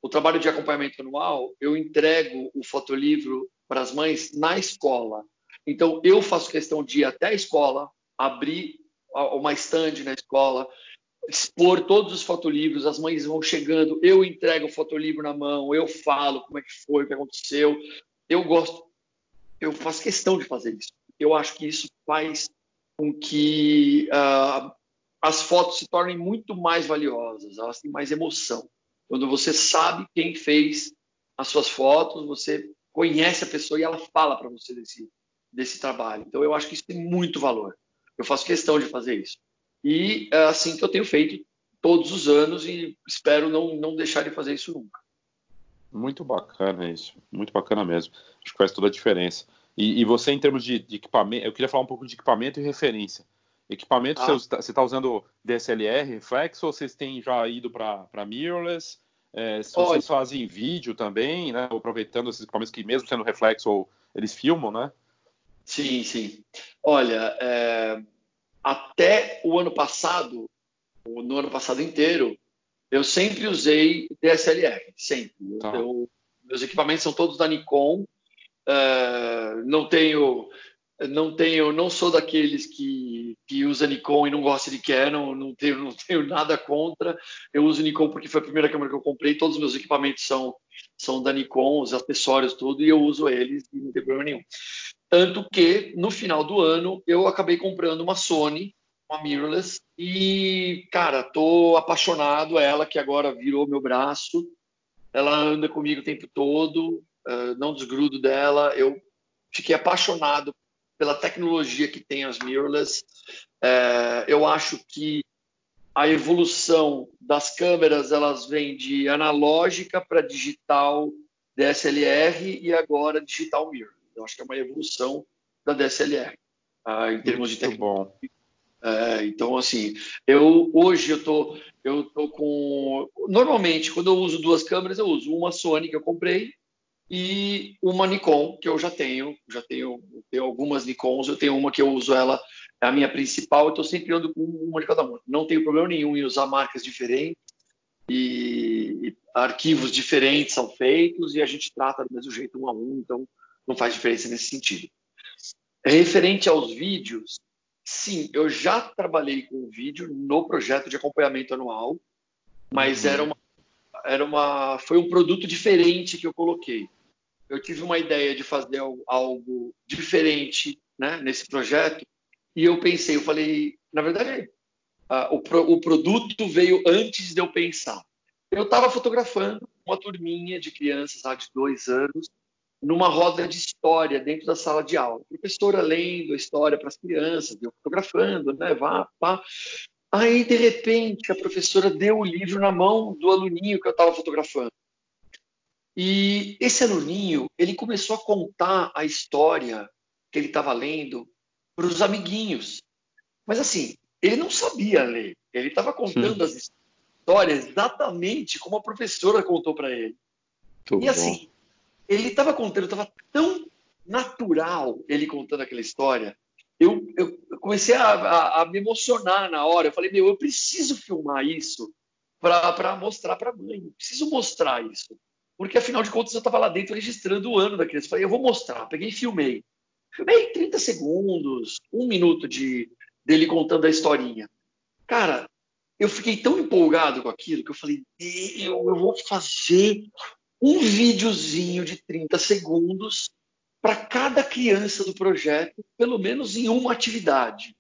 [SPEAKER 3] o trabalho de acompanhamento anual, eu entrego o fotolivro para as mães na escola. Então, eu faço questão de ir até a escola, abrir uma stand na escola, expor todos os fotolivros, as mães vão chegando, eu entrego o fotolivro na mão, eu falo como é que foi, o que aconteceu. Eu gosto, eu faço questão de fazer isso. Eu acho que isso faz com que uh, as fotos se tornem muito mais valiosas, elas têm mais emoção. Quando você sabe quem fez as suas fotos, você conhece a pessoa e ela fala para você desse, desse trabalho. Então, eu acho que isso tem muito valor. Eu faço questão de fazer isso. E é assim que eu tenho feito todos os anos e espero não, não deixar de fazer isso nunca.
[SPEAKER 1] Muito bacana isso, muito bacana mesmo. Acho que faz toda a diferença. E, e você, em termos de, de, equipamento, eu queria falar um pouco de equipamento e referência. Equipamento, ah. você está usando DSLR, reflexo, ou vocês têm já ido para mirrorless? É, se vocês fazem vídeo também, né, aproveitando esses equipamentos que, mesmo sendo reflexo, ou eles filmam, né?
[SPEAKER 3] Sim, sim. Olha, é, até o ano passado, no ano passado inteiro, eu sempre usei DSLR, sempre. Tá. Eu, meus equipamentos são todos da Nikon. Uh, não tenho, não tenho, não sou daqueles que, que usa Nikon e não gosta de Canon. Não tenho, não tenho nada contra. Eu uso Nikon porque foi a primeira câmera que eu comprei. Todos os meus equipamentos são são da Nikon, os acessórios tudo, e eu uso eles e não tem problema nenhum. Tanto que no final do ano eu acabei comprando uma Sony, uma mirrorless, e cara, tô apaixonado ela que agora virou meu braço. Ela anda comigo o tempo todo, uh, não desgrudo dela. Eu fiquei apaixonado pela tecnologia que tem as mirrorless. Uh, eu acho que a evolução das câmeras elas vêm de analógica para digital DSLR e agora digital mirror. Eu acho que é uma evolução da DSLR uh, em termos Muito de tecnologia. É, então, assim, eu hoje eu tô, eu tô com. Normalmente, quando eu uso duas câmeras, eu uso uma Sony que eu comprei e uma Nikon que eu já tenho. Já tenho, tenho algumas Nikons, eu tenho uma que eu uso ela, é a minha principal, eu estou sempre ando com uma de cada uma. Não tenho problema nenhum em usar marcas diferentes e, e arquivos diferentes são feitos e a gente trata do mesmo jeito um a um, então não faz diferença nesse sentido. Referente aos vídeos, sim, eu já trabalhei com vídeo no projeto de acompanhamento anual, mas uhum. era uma, era uma, foi um produto diferente que eu coloquei. Eu tive uma ideia de fazer algo diferente né, nesse projeto e eu pensei, eu falei, na verdade, o, o produto veio antes de eu pensar. Eu estava fotografando uma turminha de crianças lá de dois anos numa roda de história dentro da sala de aula. A professora lendo a história para as crianças, eu fotografando, né? Vá, pá. Aí, de repente, a professora deu o livro na mão do aluninho que eu estava fotografando. E esse aluninho, ele começou a contar a história que ele estava lendo para os amiguinhos. Mas, assim, ele não sabia ler. Ele estava contando as histórias exatamente como a professora contou para ele. Muito e, assim, bom ele estava contando, estava tão natural ele contando aquela história. Eu, eu comecei a, a, a, me emocionar na hora. Eu falei, meu, eu preciso filmar isso para mostrar para a mãe. Eu preciso mostrar isso. Porque, afinal de contas, eu estava lá dentro registrando o ano da criança. Eu falei, eu vou mostrar. Peguei e filmei. Filmei 30 segundos, um minuto de dele contando a historinha. Cara, eu fiquei tão empolgado com aquilo que eu falei, eu, eu vou fazer um videozinho de 30 segundos para cada criança do projeto, pelo menos em uma atividade.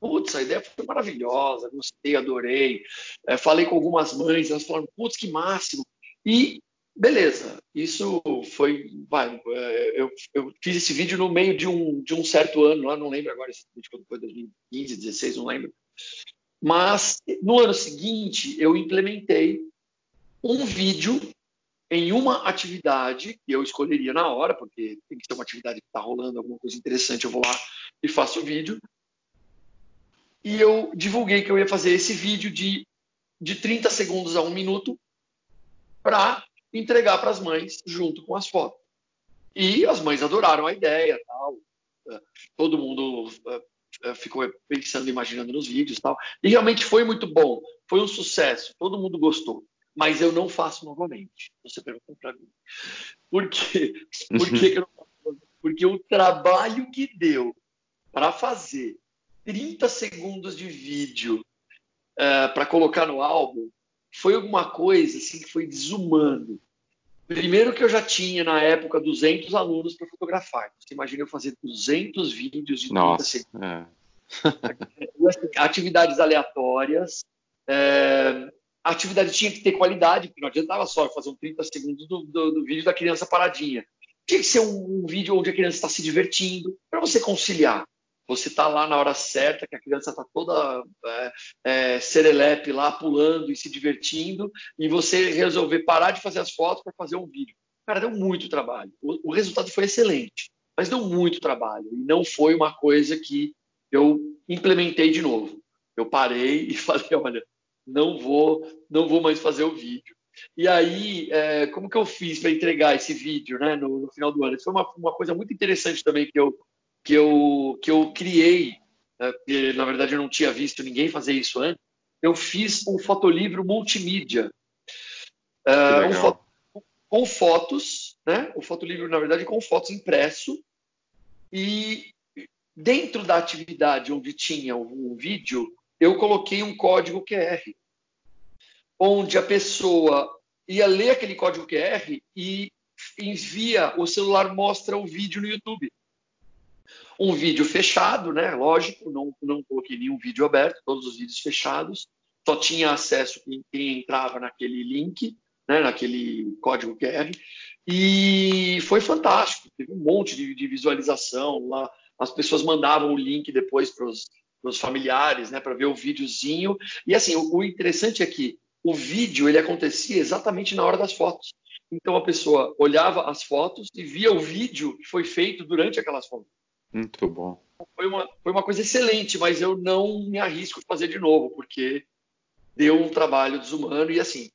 [SPEAKER 3] Putz, a ideia foi maravilhosa, gostei, adorei. É, falei com algumas mães, elas falaram, putz, que máximo. E beleza, isso foi. Vai, é, eu, eu, fiz esse vídeo no meio de um, de um certo ano, lá, não lembro agora, esse vídeo foi 2015, 2016, não lembro. Mas no ano seguinte, eu implementei um vídeo em uma atividade que eu escolheria na hora, porque tem que ser uma atividade que está rolando, alguma coisa interessante, eu vou lá e faço o vídeo. E eu divulguei que eu ia fazer esse vídeo de, de 30 segundos a um minuto para entregar para as mães junto com as fotos. E as mães adoraram a ideia, tal. Todo mundo eh, eh, ficou pensando, imaginando nos vídeos, tal. E realmente foi muito bom, foi um sucesso, todo mundo gostou mas eu não faço novamente. Você pergunta para mim. Por quê? Por que, que eu não faço porque o trabalho que deu para fazer 30 segundos de vídeo uh, para colocar no álbum foi alguma coisa assim que foi desumano. Primeiro que eu já tinha, na época, 200 alunos para fotografar. Você imagina eu fazer 200 vídeos de 30 Nossa, segundos. É. Atividades aleatórias. É, a atividade tinha que ter qualidade, porque não adiantava só fazer um 30 segundos do, do, do vídeo da criança paradinha. Tinha que ser um, um vídeo onde a criança está se divertindo, para você conciliar você está lá na hora certa, que a criança está toda é, é, serelepe lá, pulando e se divertindo, e você resolver parar de fazer as fotos para fazer um vídeo. Cara, deu muito trabalho. O, o, resultado foi excelente, mas deu muito trabalho. E não foi uma coisa que eu implementei de novo. Eu parei e falei, olha, não vou, não vou mais fazer o vídeo. E aí, é, como que eu fiz para entregar esse vídeo né, no, no, final do ano? Isso foi uma, uma coisa muito interessante também que eu, que eu, que eu criei, né, porque na verdade eu não tinha visto ninguém fazer isso antes, eu fiz um fotolivro multimídia. Uh, um fo com fotos, né? O fotolivro, na verdade, com fotos impresso. E dentro da atividade onde tinha um vídeo, eu coloquei um código QR, onde a pessoa ia ler aquele código QR e envia, o celular mostra o vídeo no YouTube um vídeo fechado, né? Lógico, não, não coloquei nenhum vídeo aberto, todos os vídeos fechados. Só tinha acesso quem, quem entrava naquele link, né? naquele código QR. E foi fantástico, teve um monte de, de visualização lá. As pessoas mandavam o link depois para os familiares, né? Para ver o videozinho. E assim, o, o interessante é que o vídeo ele acontecia exatamente na hora das fotos. Então a pessoa olhava as fotos e via o vídeo que foi feito durante aquelas fotos.
[SPEAKER 1] Muito bom.
[SPEAKER 3] Foi uma, foi uma coisa excelente, mas eu não me arrisco a fazer de novo, porque deu um trabalho desumano. E assim,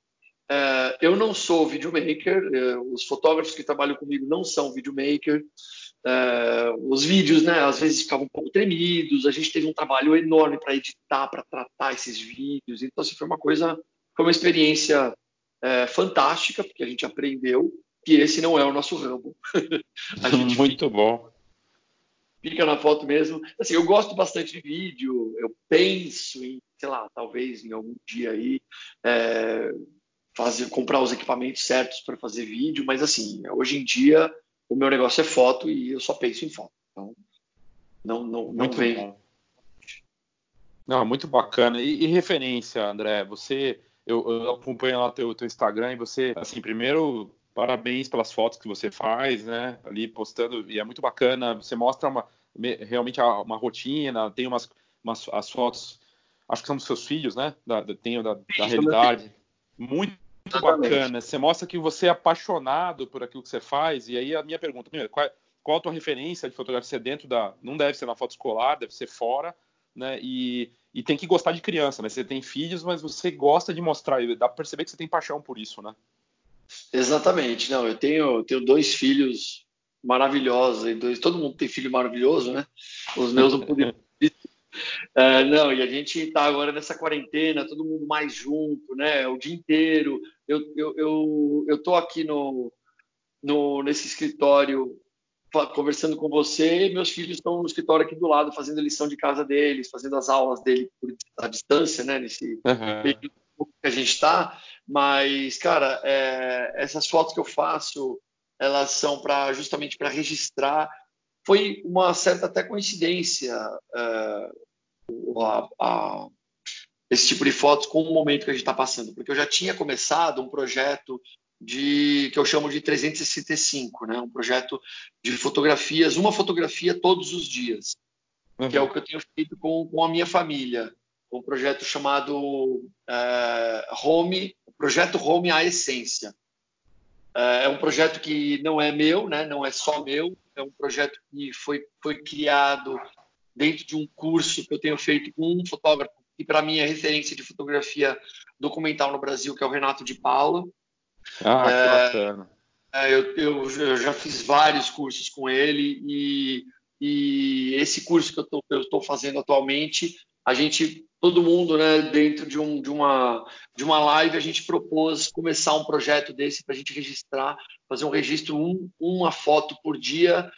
[SPEAKER 3] é, eu não sou videomaker, é, os fotógrafos que trabalham comigo não são videomaker. É, os vídeos, né, às vezes ficavam um pouco tremidos. A gente teve um trabalho enorme para editar, para tratar esses vídeos. Então, assim, foi uma coisa, foi uma experiência é, fantástica, porque a gente aprendeu que esse não é o nosso ramo.
[SPEAKER 1] Muito bom
[SPEAKER 3] fica na foto mesmo. Assim, eu gosto bastante de vídeo, eu penso em, sei lá, talvez em algum dia aí é, fazer, comprar os equipamentos certos para fazer vídeo, mas assim, hoje em dia o meu negócio é foto e eu só penso em foto. Então, não, não, não vem. Bom.
[SPEAKER 1] Não, muito bacana. E, e, referência, André, você, eu, eu acompanho lá teu, teu Instagram e você, assim, primeiro parabéns pelas fotos que você faz, né? Ali postando, e é muito bacana. Você mostra uma, realmente uma rotina, tem umas, umas as fotos, acho que são dos seus filhos, né? Da, tem da, da realidade. Muito, muito bacana. Você mostra que você é apaixonado por aquilo que você faz. E aí a minha pergunta, primeiro, qual, qual a tua referência de fotografia dentro da. Não deve ser na foto escolar, deve ser fora, né? E, e tem que gostar de criança, né? Você tem filhos, mas você gosta de mostrar. Dá para perceber que você tem paixão por isso, né?
[SPEAKER 3] Exatamente. Não, eu tenho, tenho dois filhos maravilhosos. E dois, todo mundo tem filho maravilhoso, né? Os meus não podiam. É, não, e a gente está agora nessa quarentena, todo mundo mais junto, né? O dia inteiro. Eu eu, eu, eu tô aqui no, no nesse escritório conversando com você, meus filhos estão no escritório aqui do lado fazendo lição de casa deles, fazendo as aulas dele à distância, né? Nesse uhum. período que a gente está. Mas, cara, é, essas fotos que eu faço, elas são para justamente para registrar. Foi uma certa até coincidência é, a, a, esse tipo de fotos com o momento que a gente está passando, porque eu já tinha começado um projeto de que eu chamo de 365, né? Um projeto de fotografias, uma fotografia todos os dias, uhum. que é o que eu tenho feito com, com a minha família um projeto chamado é, Home, projeto Home à Essência. É, é um projeto que não é meu, né? não é só meu, é um projeto que foi, foi criado dentro de um curso que eu tenho feito com um fotógrafo que para mim é referência de fotografia documental no Brasil, que é o Renato de Paula.
[SPEAKER 1] Ah, que é, bacana.
[SPEAKER 3] É, eu, eu, eu, já fiz vários cursos com ele e, e esse curso que eu estou fazendo atualmente, a gente todo mundo, né, dentro de, um, de, uma, de uma live, a gente propôs começar um projeto desse para a gente registrar, fazer um registro, um, uma foto por dia,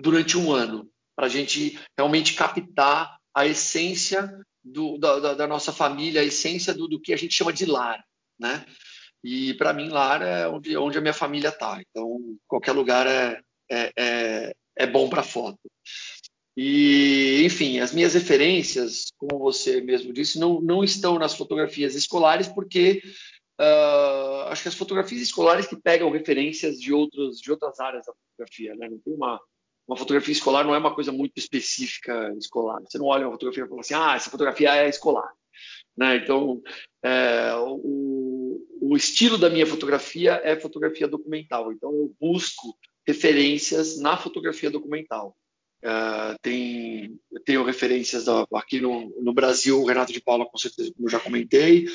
[SPEAKER 3] durante um ano, para a gente realmente captar a essência do, da, da, nossa família, a essência do, do, que a gente chama de lar, né? E para mim, lar é onde, onde a minha família está. Então, qualquer lugar é, é, é, é bom para foto. E, enfim, as minhas referências, como você mesmo disse, não, não estão nas fotografias escolares, porque uh, acho que as fotografias escolares que pegam referências de, outros, de outras áreas da fotografia, né? Não tem uma, uma fotografia escolar não é uma coisa muito específica escolar. Você não olha uma fotografia e fala assim, ah, essa fotografia é escolar. Né? Então, é, o, o, estilo da minha fotografia é fotografia documental. Então, eu busco referências na fotografia documental. Uh, tem, tenho referências da, aqui no, no, Brasil, o Renato de Paula, com certeza, como eu já comentei.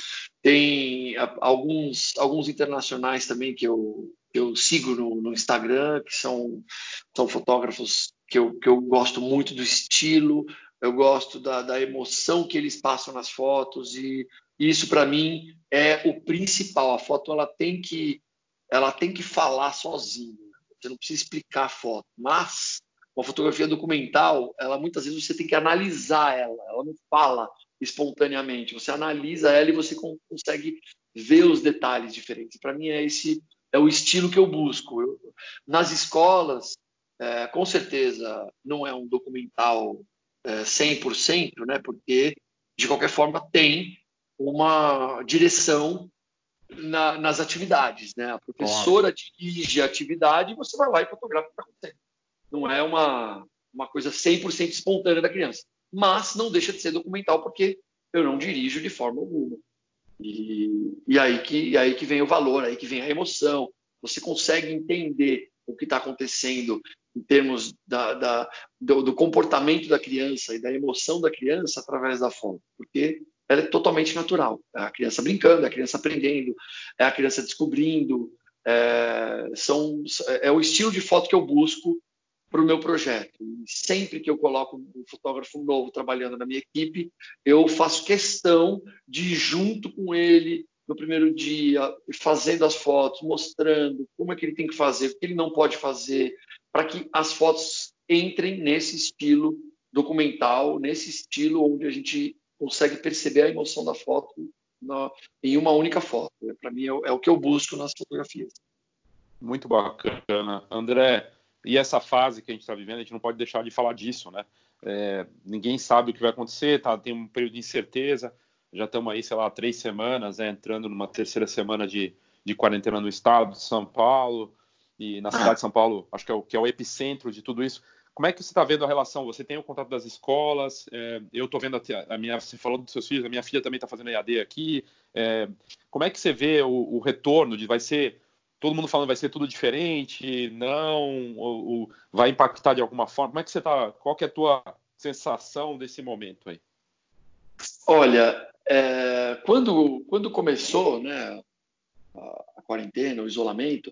[SPEAKER 3] Tem a, alguns, alguns internacionais também que eu, que eu sigo no, no, Instagram, que são, são fotógrafos que eu, que eu gosto muito do estilo, eu gosto da, da emoção que eles passam nas fotos, e isso, para mim, é o principal. A foto ela tem que, ela tem que falar sozinha. Você não precisa explicar a foto, mas uma fotografia documental, ela muitas vezes você tem que analisar ela, ela não fala espontaneamente, você analisa ela e você consegue ver os detalhes diferentes. Para mim é esse é o estilo que eu busco. Eu, nas escolas, é, com certeza não é um documental é, 100%, né? Porque de qualquer forma tem uma direção na, nas atividades, né? A professora dirige a atividade e você vai lá e fotografa o que está acontecendo não é uma, uma coisa 100% espontânea da criança. Mas não deixa de ser documental, porque eu não dirijo de forma alguma. E, e aí, que, aí que vem o valor, aí que vem a emoção. Você consegue entender o que está acontecendo em termos da, da, do, do, comportamento da criança e da emoção da criança através da foto, porque ela é totalmente natural. É a criança brincando, é a criança aprendendo, é a criança descobrindo. É, são, é o estilo de foto que eu busco para o meu projeto. E sempre que eu coloco um fotógrafo novo trabalhando na minha equipe, eu faço questão de ir junto com ele no primeiro dia, fazendo as fotos, mostrando como é que ele tem que fazer, o que ele não pode fazer, para que as fotos entrem nesse estilo documental, nesse estilo onde a gente consegue perceber a emoção da foto na, em uma única foto. Para mim é, é o que eu busco nas fotografias.
[SPEAKER 1] Muito bacana. André, e essa fase que a gente está vivendo, a gente não pode deixar de falar disso, né? É, ninguém sabe o que vai acontecer, tá? tem um período de incerteza. Já estamos aí, sei lá, três semanas, né? entrando numa terceira semana de, de quarentena no estado de São Paulo e na cidade de São Paulo, acho que é o, que é o epicentro de tudo isso. Como é que você está vendo a relação? Você tem o contato das escolas? É, eu estou vendo a, a, minha, você falou dos seus filhos, a minha filha também está fazendo EAD aqui. É, como é que você vê o, o retorno? De vai ser todo mundo falando vai ser tudo diferente, não, ou, ou, vai impactar de alguma forma. Como é que você tá? Qual que é a tua sensação desse momento aí?
[SPEAKER 3] Olha, é, quando, quando começou né, a, quarentena, o isolamento,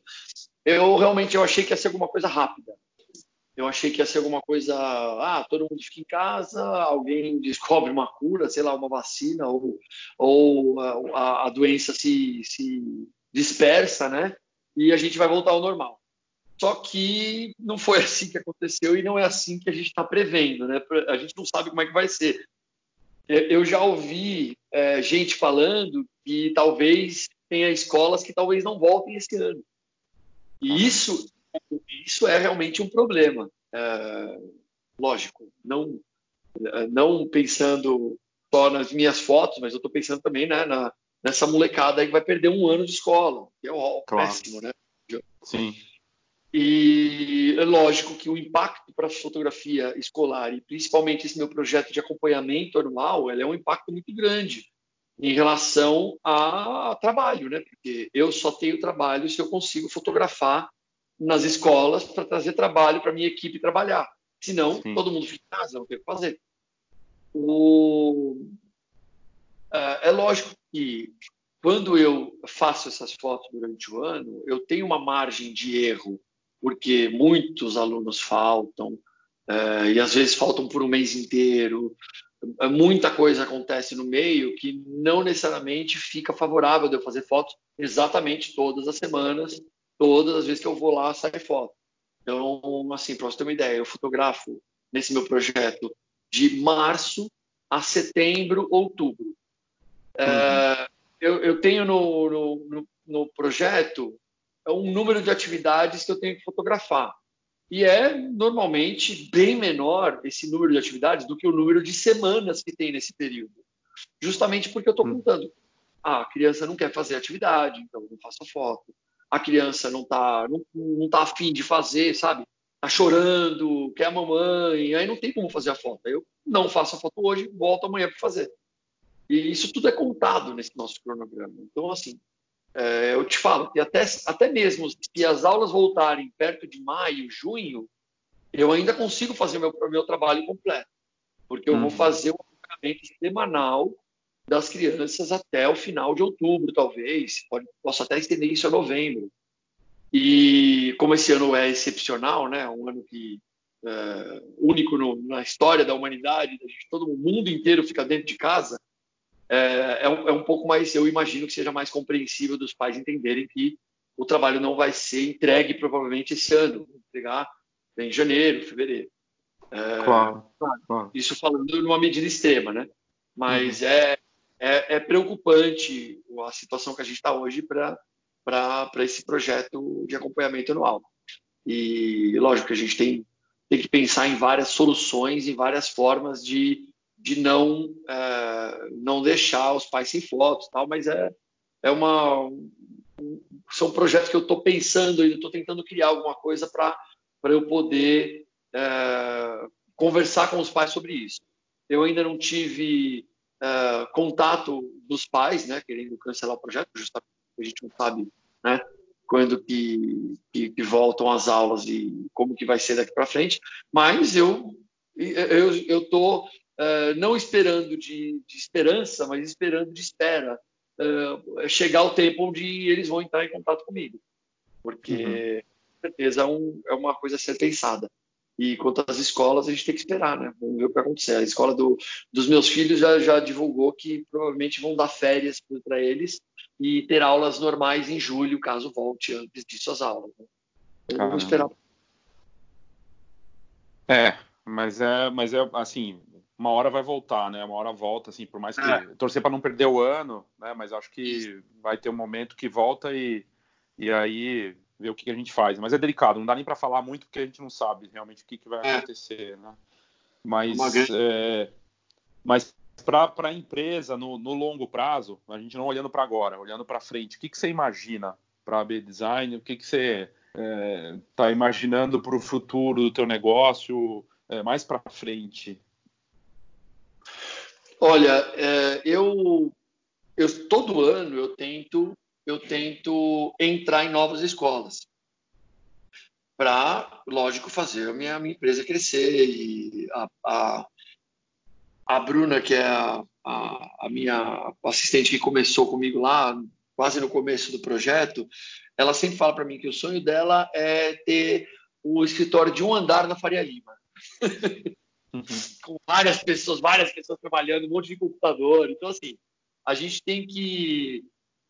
[SPEAKER 3] eu realmente eu achei que ia ser alguma coisa rápida. Eu achei que ia ser alguma coisa, ah, todo mundo fica em casa, alguém descobre uma cura, sei lá, uma vacina, ou, ou a, a doença se, se dispersa, né? E a gente vai voltar ao normal. Só que não foi assim que aconteceu e não é assim que a gente está prevendo, né? A gente não sabe como é que vai ser. É, eu já ouvi é, gente falando que talvez tenha escolas que talvez não voltem esse ano. E isso, isso é realmente um problema. É, lógico, não, não pensando só nas minhas fotos, mas eu estou pensando também né, na, nessa molecada aí que vai perder um ano de escola, que é o claro. péssimo, né?
[SPEAKER 1] Sim.
[SPEAKER 3] E é lógico que o impacto para a fotografia escolar, e principalmente esse meu projeto de acompanhamento anual, é um impacto muito grande em relação a trabalho, né? Porque eu só tenho trabalho se eu consigo fotografar nas escolas para trazer trabalho para minha equipe trabalhar. Senão, Sim. todo mundo fica em casa, não tem o que fazer. O... Uh, é lógico que quando eu faço essas fotos durante o ano, eu tenho uma margem de erro, porque muitos alunos faltam, uh, e às vezes faltam por um mês inteiro. Muita coisa acontece no meio que não necessariamente fica favorável de eu fazer fotos exatamente todas as semanas, todas as vezes que eu vou lá sai foto. Então, assim, para você ter uma ideia, eu fotografo nesse meu projeto de março a setembro, outubro. É, uhum. É, eu, eu, tenho no, no, no, projeto um número de atividades que eu tenho que fotografar. E é normalmente bem menor esse número de atividades do que o número de semanas que tem nesse período. Justamente porque eu estou uhum. contando. Ah, a criança não quer fazer atividade, então eu não faço foto. A criança não está não, não tá afim de fazer, sabe? Tá chorando, quer a mamãe, aí não tem como fazer a foto. Eu não faço a foto hoje, volto amanhã para fazer. E isso tudo é contado nesse nosso cronograma. Então, assim, é, eu te falo que até, até mesmo se as aulas voltarem perto de maio, junho, eu ainda consigo fazer meu, meu trabalho completo. Porque eu vou uhum. fazer um acompanhamento semanal das crianças até o final de outubro, talvez. Pode, posso até estender isso a novembro. E como esse ano é excepcional, né, um ano que é, único no, na história da humanidade, gente, todo o mundo inteiro fica dentro de casa, é, é, um, é um pouco mais, eu imagino que seja mais compreensível dos pais entenderem que o trabalho não vai ser entregue provavelmente esse ano, entregar em janeiro, fevereiro. É, claro, claro. Isso falando numa medida extrema, né? Mas uhum. é, é, é, preocupante a situação que a gente está hoje para esse projeto de acompanhamento anual. E lógico que a gente tem, tem que pensar em várias soluções, em várias formas de, de não, é, não deixar os pais sem fotos, tal, mas é, é uma. São projetos que eu estou pensando e estou tentando criar alguma coisa para eu poder é, conversar com os pais sobre isso. Eu ainda não tive uh, contato dos pais, né, querendo cancelar o projeto, justamente a gente não sabe, né, quando que, que, que voltam as aulas e como que vai ser daqui para frente. Mas eu eu eu tô uh, não esperando de, de, esperança, mas esperando de espera uh, chegar o tempo onde eles vão entrar em contato comigo, porque uhum. com certeza é, um, é uma coisa a ser pensada. E quanto às escolas, a gente tem que esperar, né? Vamos ver o que vai acontecer. A escola do, dos meus filhos já, já divulgou que provavelmente vão dar férias para eles e ter aulas normais em julho, caso volte antes disso as aulas. Né? Então, vamos esperar.
[SPEAKER 1] É, mas é, mas é assim, uma hora vai voltar, né? Uma hora volta, assim, por mais que é. torcer para não perder o ano, né? Mas acho que vai ter um momento que volta e, e aí ver o que, a gente faz. Mas é delicado, não dá nem para falar muito porque a gente não sabe realmente o que, que vai é. acontecer, né? Mas, é, mas para a empresa, no, no, longo prazo, a gente não olhando para agora, olhando para frente, o que, que você imagina para a B-Design? O que, que você está é, imaginando para o futuro do teu negócio é, mais para frente?
[SPEAKER 3] Olha, é, eu, eu todo ano eu tento eu tento entrar em novas escolas para, lógico, fazer a minha, minha, empresa crescer e a, a, a Bruna, que é a, a, a, minha assistente que começou comigo lá, quase no começo do projeto, ela sempre fala para mim que o sonho dela é ter o escritório de um andar na Faria Lima. Uhum. Com várias pessoas, várias pessoas trabalhando, um monte de computador. Então, assim, a gente tem que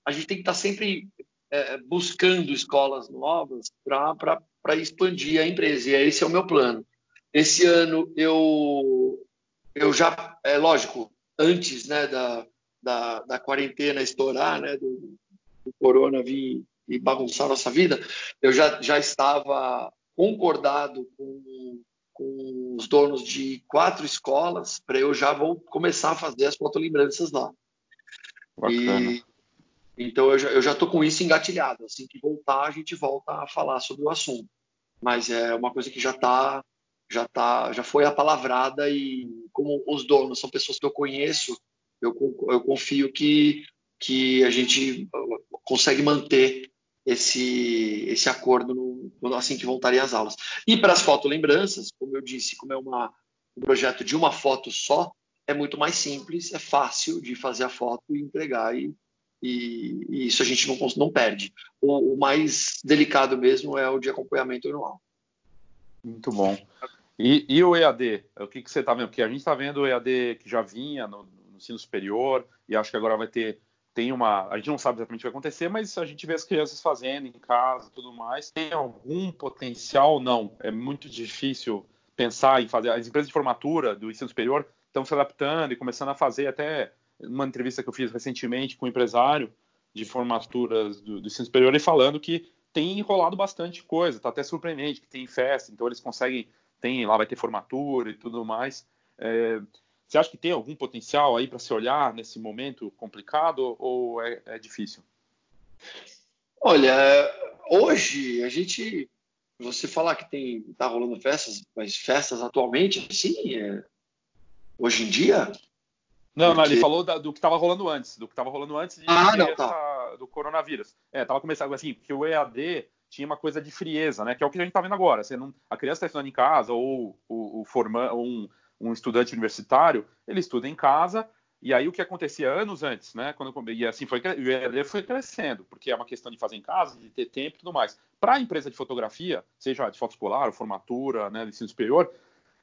[SPEAKER 3] a gente tem que estar sempre é, buscando escolas novas para expandir a empresa. E esse é o meu plano. Esse ano eu, eu já, é lógico, antes né, da, da, da quarentena estourar, né, do, do corona vir e bagunçar nossa vida, eu já, já estava concordado com, com os donos de quatro escolas para eu já vou começar a fazer as fotolembranças lá. Bacana. E, então eu já estou com isso engatilhado. Assim que voltar, a gente volta a falar sobre o assunto. Mas é uma coisa que já está, já tá, já foi apalavrada e como os donos são pessoas que eu conheço, eu, eu confio que que a gente consegue manter esse esse acordo no, assim que voltarem as aulas. E para as fotolembranças, como eu disse, como é uma, um projeto de uma foto só, é muito mais simples, é fácil de fazer a foto e entregar e e, e isso a gente não, não perde. O, o, mais delicado mesmo é o de acompanhamento anual.
[SPEAKER 1] Muito bom. E, e o EAD? O que, que você está vendo? Porque a gente está vendo o EAD que já vinha no, no ensino superior e acho que agora vai ter tem uma. A gente não sabe exatamente o que vai acontecer, mas a gente vê as crianças fazendo em casa tudo mais. Tem algum potencial? Não. É muito difícil pensar em fazer. As empresas de formatura do ensino superior estão se adaptando e começando a fazer até uma entrevista que eu fiz recentemente com um empresário de formaturas do, do ensino superior e falando que tem enrolado bastante coisa, tá até surpreendente que tem festa, então eles conseguem, tem lá vai ter formatura e tudo mais. É, você acha que tem algum potencial aí para se olhar nesse momento complicado ou é, é, difícil?
[SPEAKER 3] Olha, hoje a gente, você falar que tem tá rolando festas, mas festas atualmente, sim, é, hoje em dia.
[SPEAKER 1] Não, porque... não, ele falou da, do que estava rolando antes, do que estava rolando antes de,
[SPEAKER 3] ah, não, tá.
[SPEAKER 1] do coronavírus. É, tava começando assim, porque o EAD tinha uma coisa de frieza, né? Que é o que a gente está vendo agora. Você não, a criança está estudando em casa ou o, o forma, um um estudante universitário, ele estuda em casa, e aí o que acontecia anos antes, né? Quando, e assim foi, o EAD foi crescendo, porque é uma questão de fazer em casa, de ter tempo e tudo mais. Para a empresa de fotografia, seja de foto escolar, ou formatura, né, de ensino superior,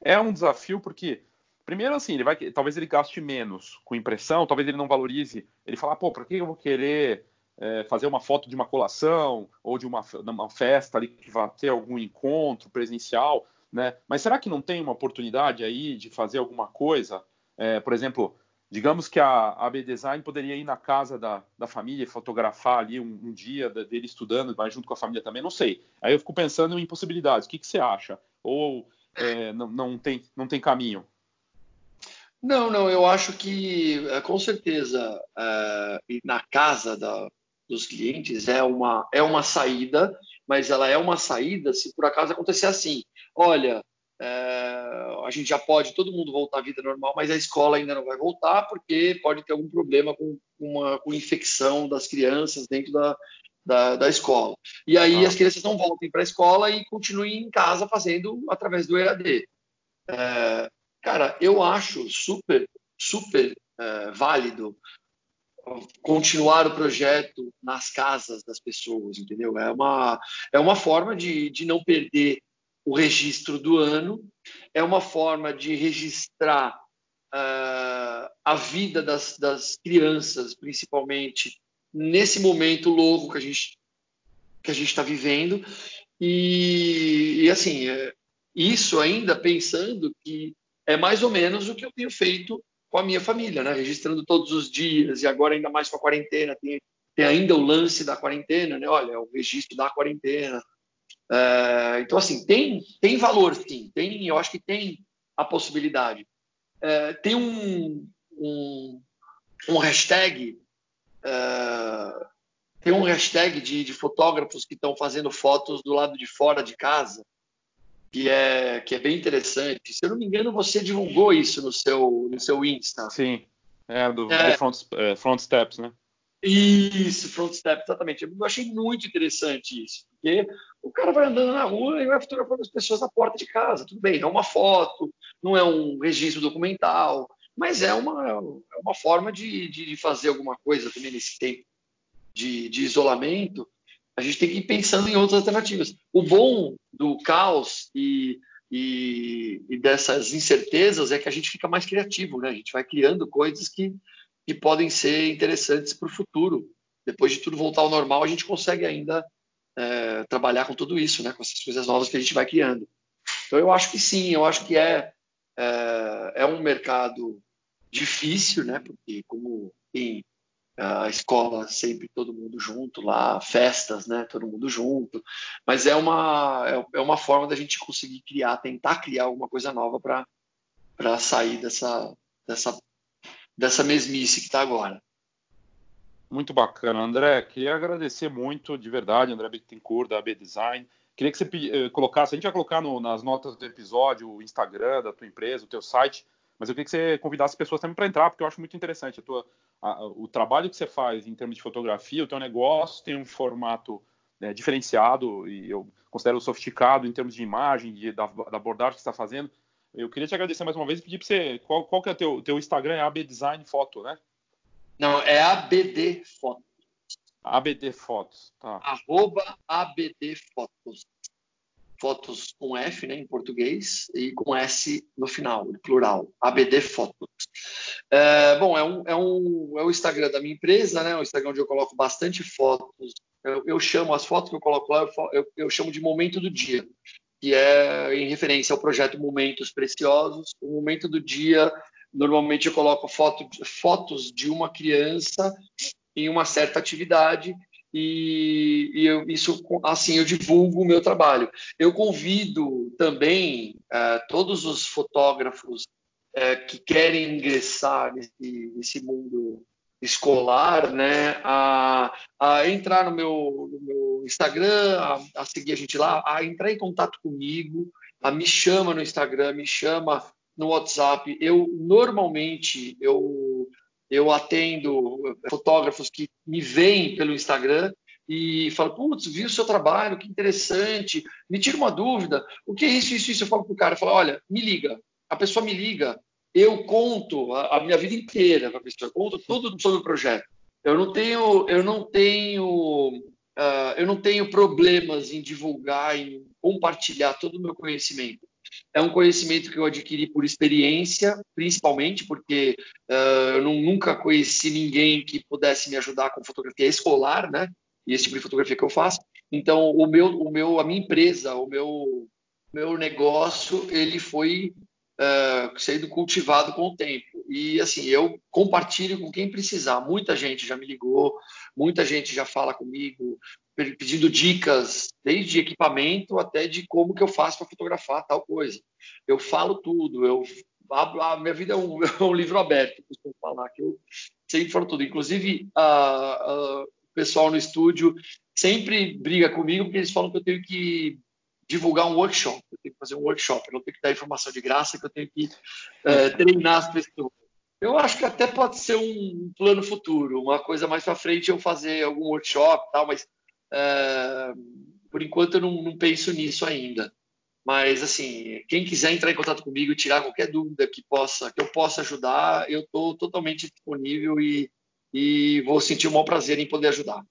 [SPEAKER 1] é um desafio porque primeiro assim, ele vai talvez ele gaste menos com impressão, talvez ele não valorize, ele fala, pô, para que eu vou querer é, fazer uma foto de uma colação ou de uma, uma festa ali que vai ter algum encontro presencial? Né? Mas será que não tem uma oportunidade aí de fazer alguma coisa? É, por exemplo, digamos que a AB Design poderia ir na casa da, da família e fotografar ali um, um dia dele estudando, mas junto com a família também, não sei. Aí eu fico pensando em possibilidades. O que, que você acha? Ou é, não, não, tem, não tem caminho?
[SPEAKER 3] Não, não, eu acho que é, com certeza é, na casa da, dos clientes é uma, é uma saída, mas ela é uma saída se por acaso acontecer assim olha, é, a gente já pode todo mundo voltar à vida normal, mas a escola ainda não vai voltar porque pode ter algum problema com uma com infecção das crianças dentro da, da, da escola. E aí ah. as crianças não voltem para a escola e continuem em casa fazendo através do EAD. É, cara, eu acho super, super é, válido continuar o projeto nas casas das pessoas, entendeu? É uma, é uma forma de, de não perder o registro do ano, é uma forma de registrar uh, a vida das, das, crianças, principalmente nesse momento louco que a gente que a gente está vivendo e, e assim é, isso ainda pensando que é mais ou menos o que eu tenho feito com a minha família, né? registrando todos os dias e agora ainda mais com a quarentena tem, tem ainda o lance da quarentena, né? Olha, o registro da quarentena, é, então, assim, tem, tem valor, sim. Tem, eu acho que tem a possibilidade. É, tem um, um, um hashtag, é, tem um hashtag de, de fotógrafos que estão fazendo fotos do lado de fora de casa, que é, que é bem interessante. Se eu não me engano, você divulgou isso no seu, no seu Insta.
[SPEAKER 1] Sim, é do, é, do front, é, front Steps, né?
[SPEAKER 3] Isso, front step, exatamente. Eu achei muito interessante isso, porque o cara vai andando na rua e vai fotografando as pessoas na porta de casa. Tudo bem, é uma foto, não é um registro documental, mas é uma, é uma forma de, de, fazer alguma coisa também nesse tempo de, de isolamento. A gente tem que ir pensando em outras alternativas. O bom do caos e, e, e dessas incertezas é que a gente fica mais criativo, né? A gente vai criando coisas que que podem ser interessantes para o futuro. Depois de tudo voltar ao normal, a gente consegue ainda é, trabalhar com tudo isso, né? com essas coisas novas que a gente vai criando. Então, eu acho que sim, eu acho que é, é, é um mercado difícil, né? porque como a escola sempre todo mundo junto lá, festas, né? Todo mundo junto. Mas é uma é, é uma forma da gente conseguir criar, tentar criar alguma coisa nova para sair dessa dessa dessa mesmice que está agora.
[SPEAKER 1] Muito bacana, André. Queria agradecer muito, de verdade, André Bittencourt, da AB Design. Queria que você eh, colocasse, a gente vai colocar no, nas notas do episódio o Instagram da tua empresa, o teu site, mas eu queria que você convidasse pessoas também para entrar, porque eu acho muito interessante. A tua, a, o trabalho que você faz em termos de fotografia, o teu negócio tem um formato né, diferenciado e eu considero sofisticado em termos de imagem, de, da, da abordagem que você está fazendo. Eu queria te agradecer mais uma vez e pedir para você. Qual, qual que é o teu, teu Instagram? É AB Design Foto, né?
[SPEAKER 3] Não, é ABD Fotos.
[SPEAKER 1] ABD Fotos, tá.
[SPEAKER 3] Arroba ABD Fotos. Fotos com F, né, em português, e com S no final, plural. ABD Fotos. É, bom, é, um, é, um, é o Instagram da minha empresa, né? O Instagram onde eu coloco bastante fotos. Eu, eu chamo as fotos que eu coloco lá, eu, eu, chamo de momento do dia, que é em referência ao projeto Momentos Preciosos. O momento do dia, normalmente eu coloco foto, fotos de uma criança em uma certa atividade e, e eu, isso assim eu divulgo o meu trabalho. Eu convido também uh, todos os fotógrafos uh, que querem ingressar nesse, nesse mundo escolar, né, a, a entrar no meu, no meu Instagram, a, a, seguir a gente lá, a entrar em contato comigo, a me chama no Instagram, me chama no WhatsApp. Eu normalmente eu eu atendo fotógrafos que me veem pelo Instagram e falam, putz, vi o seu trabalho, que interessante, me tira uma dúvida, o que é isso, isso, isso? Eu falo para o cara, eu falo, olha, me liga. A pessoa me liga, eu conto a, a minha vida inteira para a pessoa, eu conto tudo sobre o projeto. Eu não tenho, eu não tenho, uh, eu não tenho problemas em divulgar, em compartilhar todo o meu conhecimento. É um conhecimento que eu adquiri por experiência, principalmente porque uh, eu não, nunca conheci ninguém que pudesse me ajudar com fotografia escolar, né? E esse tipo de fotografia que eu faço. Então, o meu, o meu, a minha empresa, o meu, meu negócio, ele foi uh, sendo cultivado com o tempo. E assim, eu compartilho com quem precisar. Muita gente já me ligou, muita gente já fala comigo, pedindo dicas, desde equipamento até de como que eu faço para fotografar tal coisa. Eu falo tudo, eu a minha vida é um, é um livro aberto, costumo falar que eu sempre falo tudo. Inclusive, a, a, o pessoal no estúdio sempre briga comigo porque eles falam que eu tenho que divulgar um workshop, eu tenho que fazer um workshop, eu não tenho que dar informação de graça, que eu tenho que é, treinar as pessoas. Eu acho que até pode ser um plano futuro, uma coisa mais para frente eu fazer algum workshop tal, mas é, por enquanto eu não, não, penso nisso ainda. Mas assim, quem quiser entrar em contato comigo e tirar qualquer dúvida que possa, que eu possa ajudar, eu estou totalmente disponível e, e vou sentir o maior prazer em poder ajudar.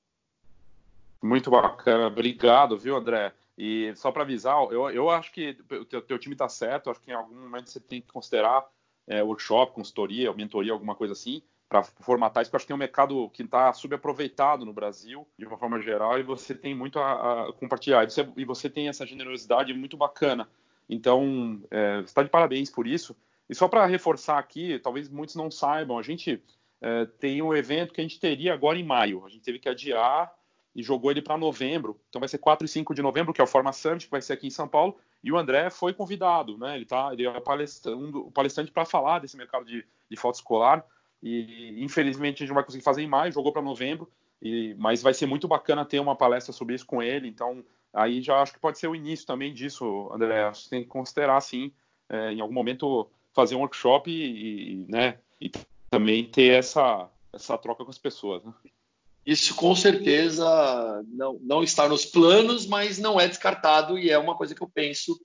[SPEAKER 1] Muito bacana, obrigado, viu, André? E só para avisar, eu, eu acho que o teu, teu time está certo, acho que em algum momento você tem que considerar é, workshop, consultoria, mentoria, alguma coisa assim, para formatar isso, porque acho que tem um mercado que está subaproveitado no Brasil, de uma forma geral, e você tem muito a, a compartilhar. E você, e você, tem essa generosidade muito bacana. Então, é, está de parabéns por isso. E só para reforçar aqui, talvez muitos não saibam, a gente é, tem um evento que a gente teria agora em maio. A gente teve que adiar e jogou ele para novembro. Então vai ser 4 e 5 de novembro, que é o Forma Summit, que vai ser aqui em São Paulo. E o André foi convidado, né? Ele, tá, ele é palestrando, palestrante para falar desse mercado de, de foto escolar. E infelizmente a gente não vai conseguir fazer em maio, jogou para novembro. E, mas vai ser muito bacana ter uma palestra sobre isso com ele. Então aí já acho que pode ser o início também disso, André. Acho que tem que considerar, sim, é, em algum momento fazer um workshop e, e, né, e também ter essa, essa troca com as pessoas. Né?
[SPEAKER 3] Isso com certeza não, não está nos planos, mas não é descartado e é uma coisa que eu penso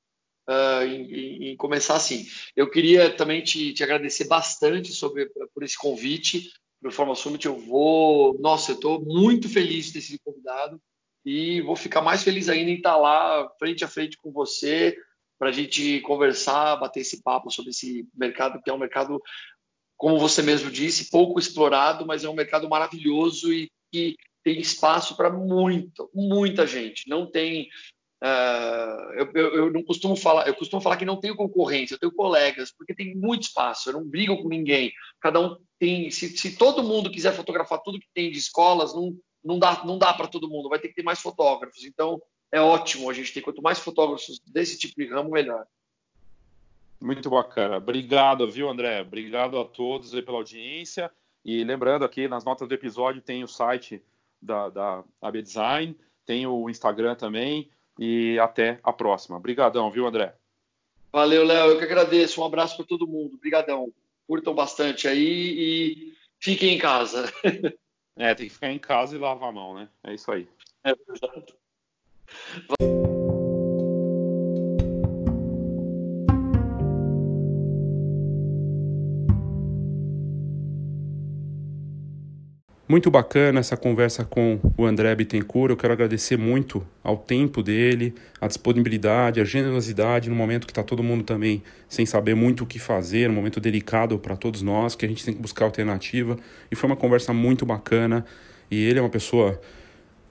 [SPEAKER 3] uh, em, em, começar assim. Eu queria também te, te agradecer bastante sobre, por esse convite para o Forma Summit. Eu vou, nossa, eu estou muito feliz de ter sido convidado e vou ficar mais feliz ainda em estar lá frente a frente com você para a gente conversar, bater esse papo sobre esse mercado que é um mercado como você mesmo disse, pouco explorado, mas é um mercado maravilhoso e que tem espaço para muita, muita gente. Não tem. Uh, eu, eu, eu, não costumo falar, eu costumo falar que não tenho concorrência, eu tenho colegas, porque tem muito espaço, eu não brigo com ninguém. Cada um tem. Se, se todo mundo quiser fotografar tudo que tem de escolas, não, não dá, não dá para todo mundo, vai ter que ter mais fotógrafos. Então é ótimo a gente ter quanto mais fotógrafos desse tipo de ramo, melhor.
[SPEAKER 1] Muito bacana. Obrigado, viu, André? Obrigado a todos pela audiência. E lembrando aqui, nas notas do episódio tem o site da, da AB Design, tem o Instagram também. E até a próxima. Obrigadão, viu, André?
[SPEAKER 3] Valeu, Léo. Eu que agradeço. Um abraço para todo mundo. Obrigadão. Curtam bastante aí e fiquem em casa.
[SPEAKER 1] É, tem que ficar em casa e lavar a mão, né? É isso aí. É, exato. Muito bacana essa conversa com o André Bittencourt. Eu quero agradecer muito ao tempo dele, a disponibilidade, a generosidade no momento que está todo mundo também sem saber muito o que fazer, um momento delicado para todos nós, que a gente tem que buscar alternativa. E foi uma conversa muito bacana. E ele é uma pessoa,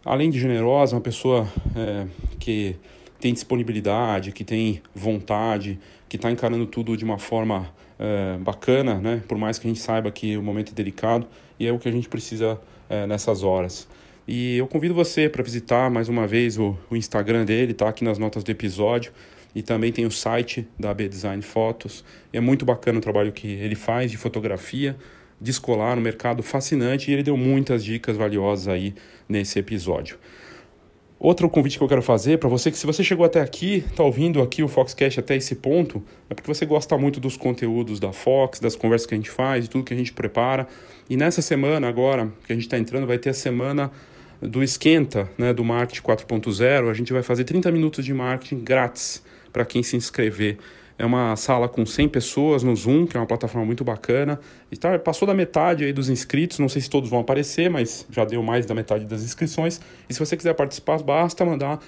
[SPEAKER 1] além de generosa, uma pessoa é, que tem disponibilidade, que tem vontade, que está encarando tudo de uma forma é, bacana, né? Por mais que a gente saiba que o momento é delicado e é o que a gente precisa é, nessas horas. E eu convido você para visitar mais uma vez o, o Instagram dele, tá aqui nas notas do episódio. E também tem o site da B Design Fotos. É muito bacana o trabalho que ele faz de fotografia, descolar no mercado fascinante e ele deu muitas dicas valiosas aí nesse episódio. Outro convite que eu quero fazer para você que se você chegou até aqui, está ouvindo aqui o Foxcast até esse ponto, é porque você gosta muito dos conteúdos da Fox, das conversas que a gente faz, de tudo que a gente prepara. E nessa semana agora que a gente está entrando, vai ter a semana do esquenta, né, do marketing 4.0. A gente vai fazer 30 minutos de marketing grátis para quem se inscrever. É uma sala com 100 pessoas no Zoom, que é uma plataforma muito bacana. E tá, passou da metade aí dos inscritos, não sei se todos vão aparecer, mas já deu mais da metade das inscrições. E se você quiser participar, basta mandar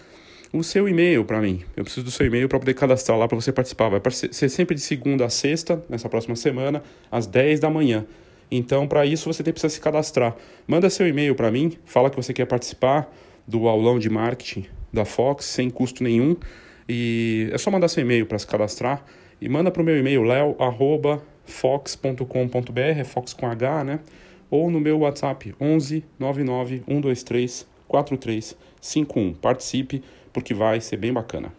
[SPEAKER 1] o seu e-mail para mim. Eu preciso do seu e-mail para poder cadastrar lá para você participar. Vai ser sempre de segunda a sexta, nessa próxima semana, às 10 da manhã. Então, para isso, você precisa se cadastrar. Manda seu e-mail para mim, fala que você quer participar do aulão de marketing da Fox, sem custo nenhum. E é só mandar seu e-mail para se cadastrar e manda para o meu e-mail leo@fox.com.br, é Fox com H, né? Ou no meu WhatsApp 11 99 123 4351. Participe porque vai ser bem bacana.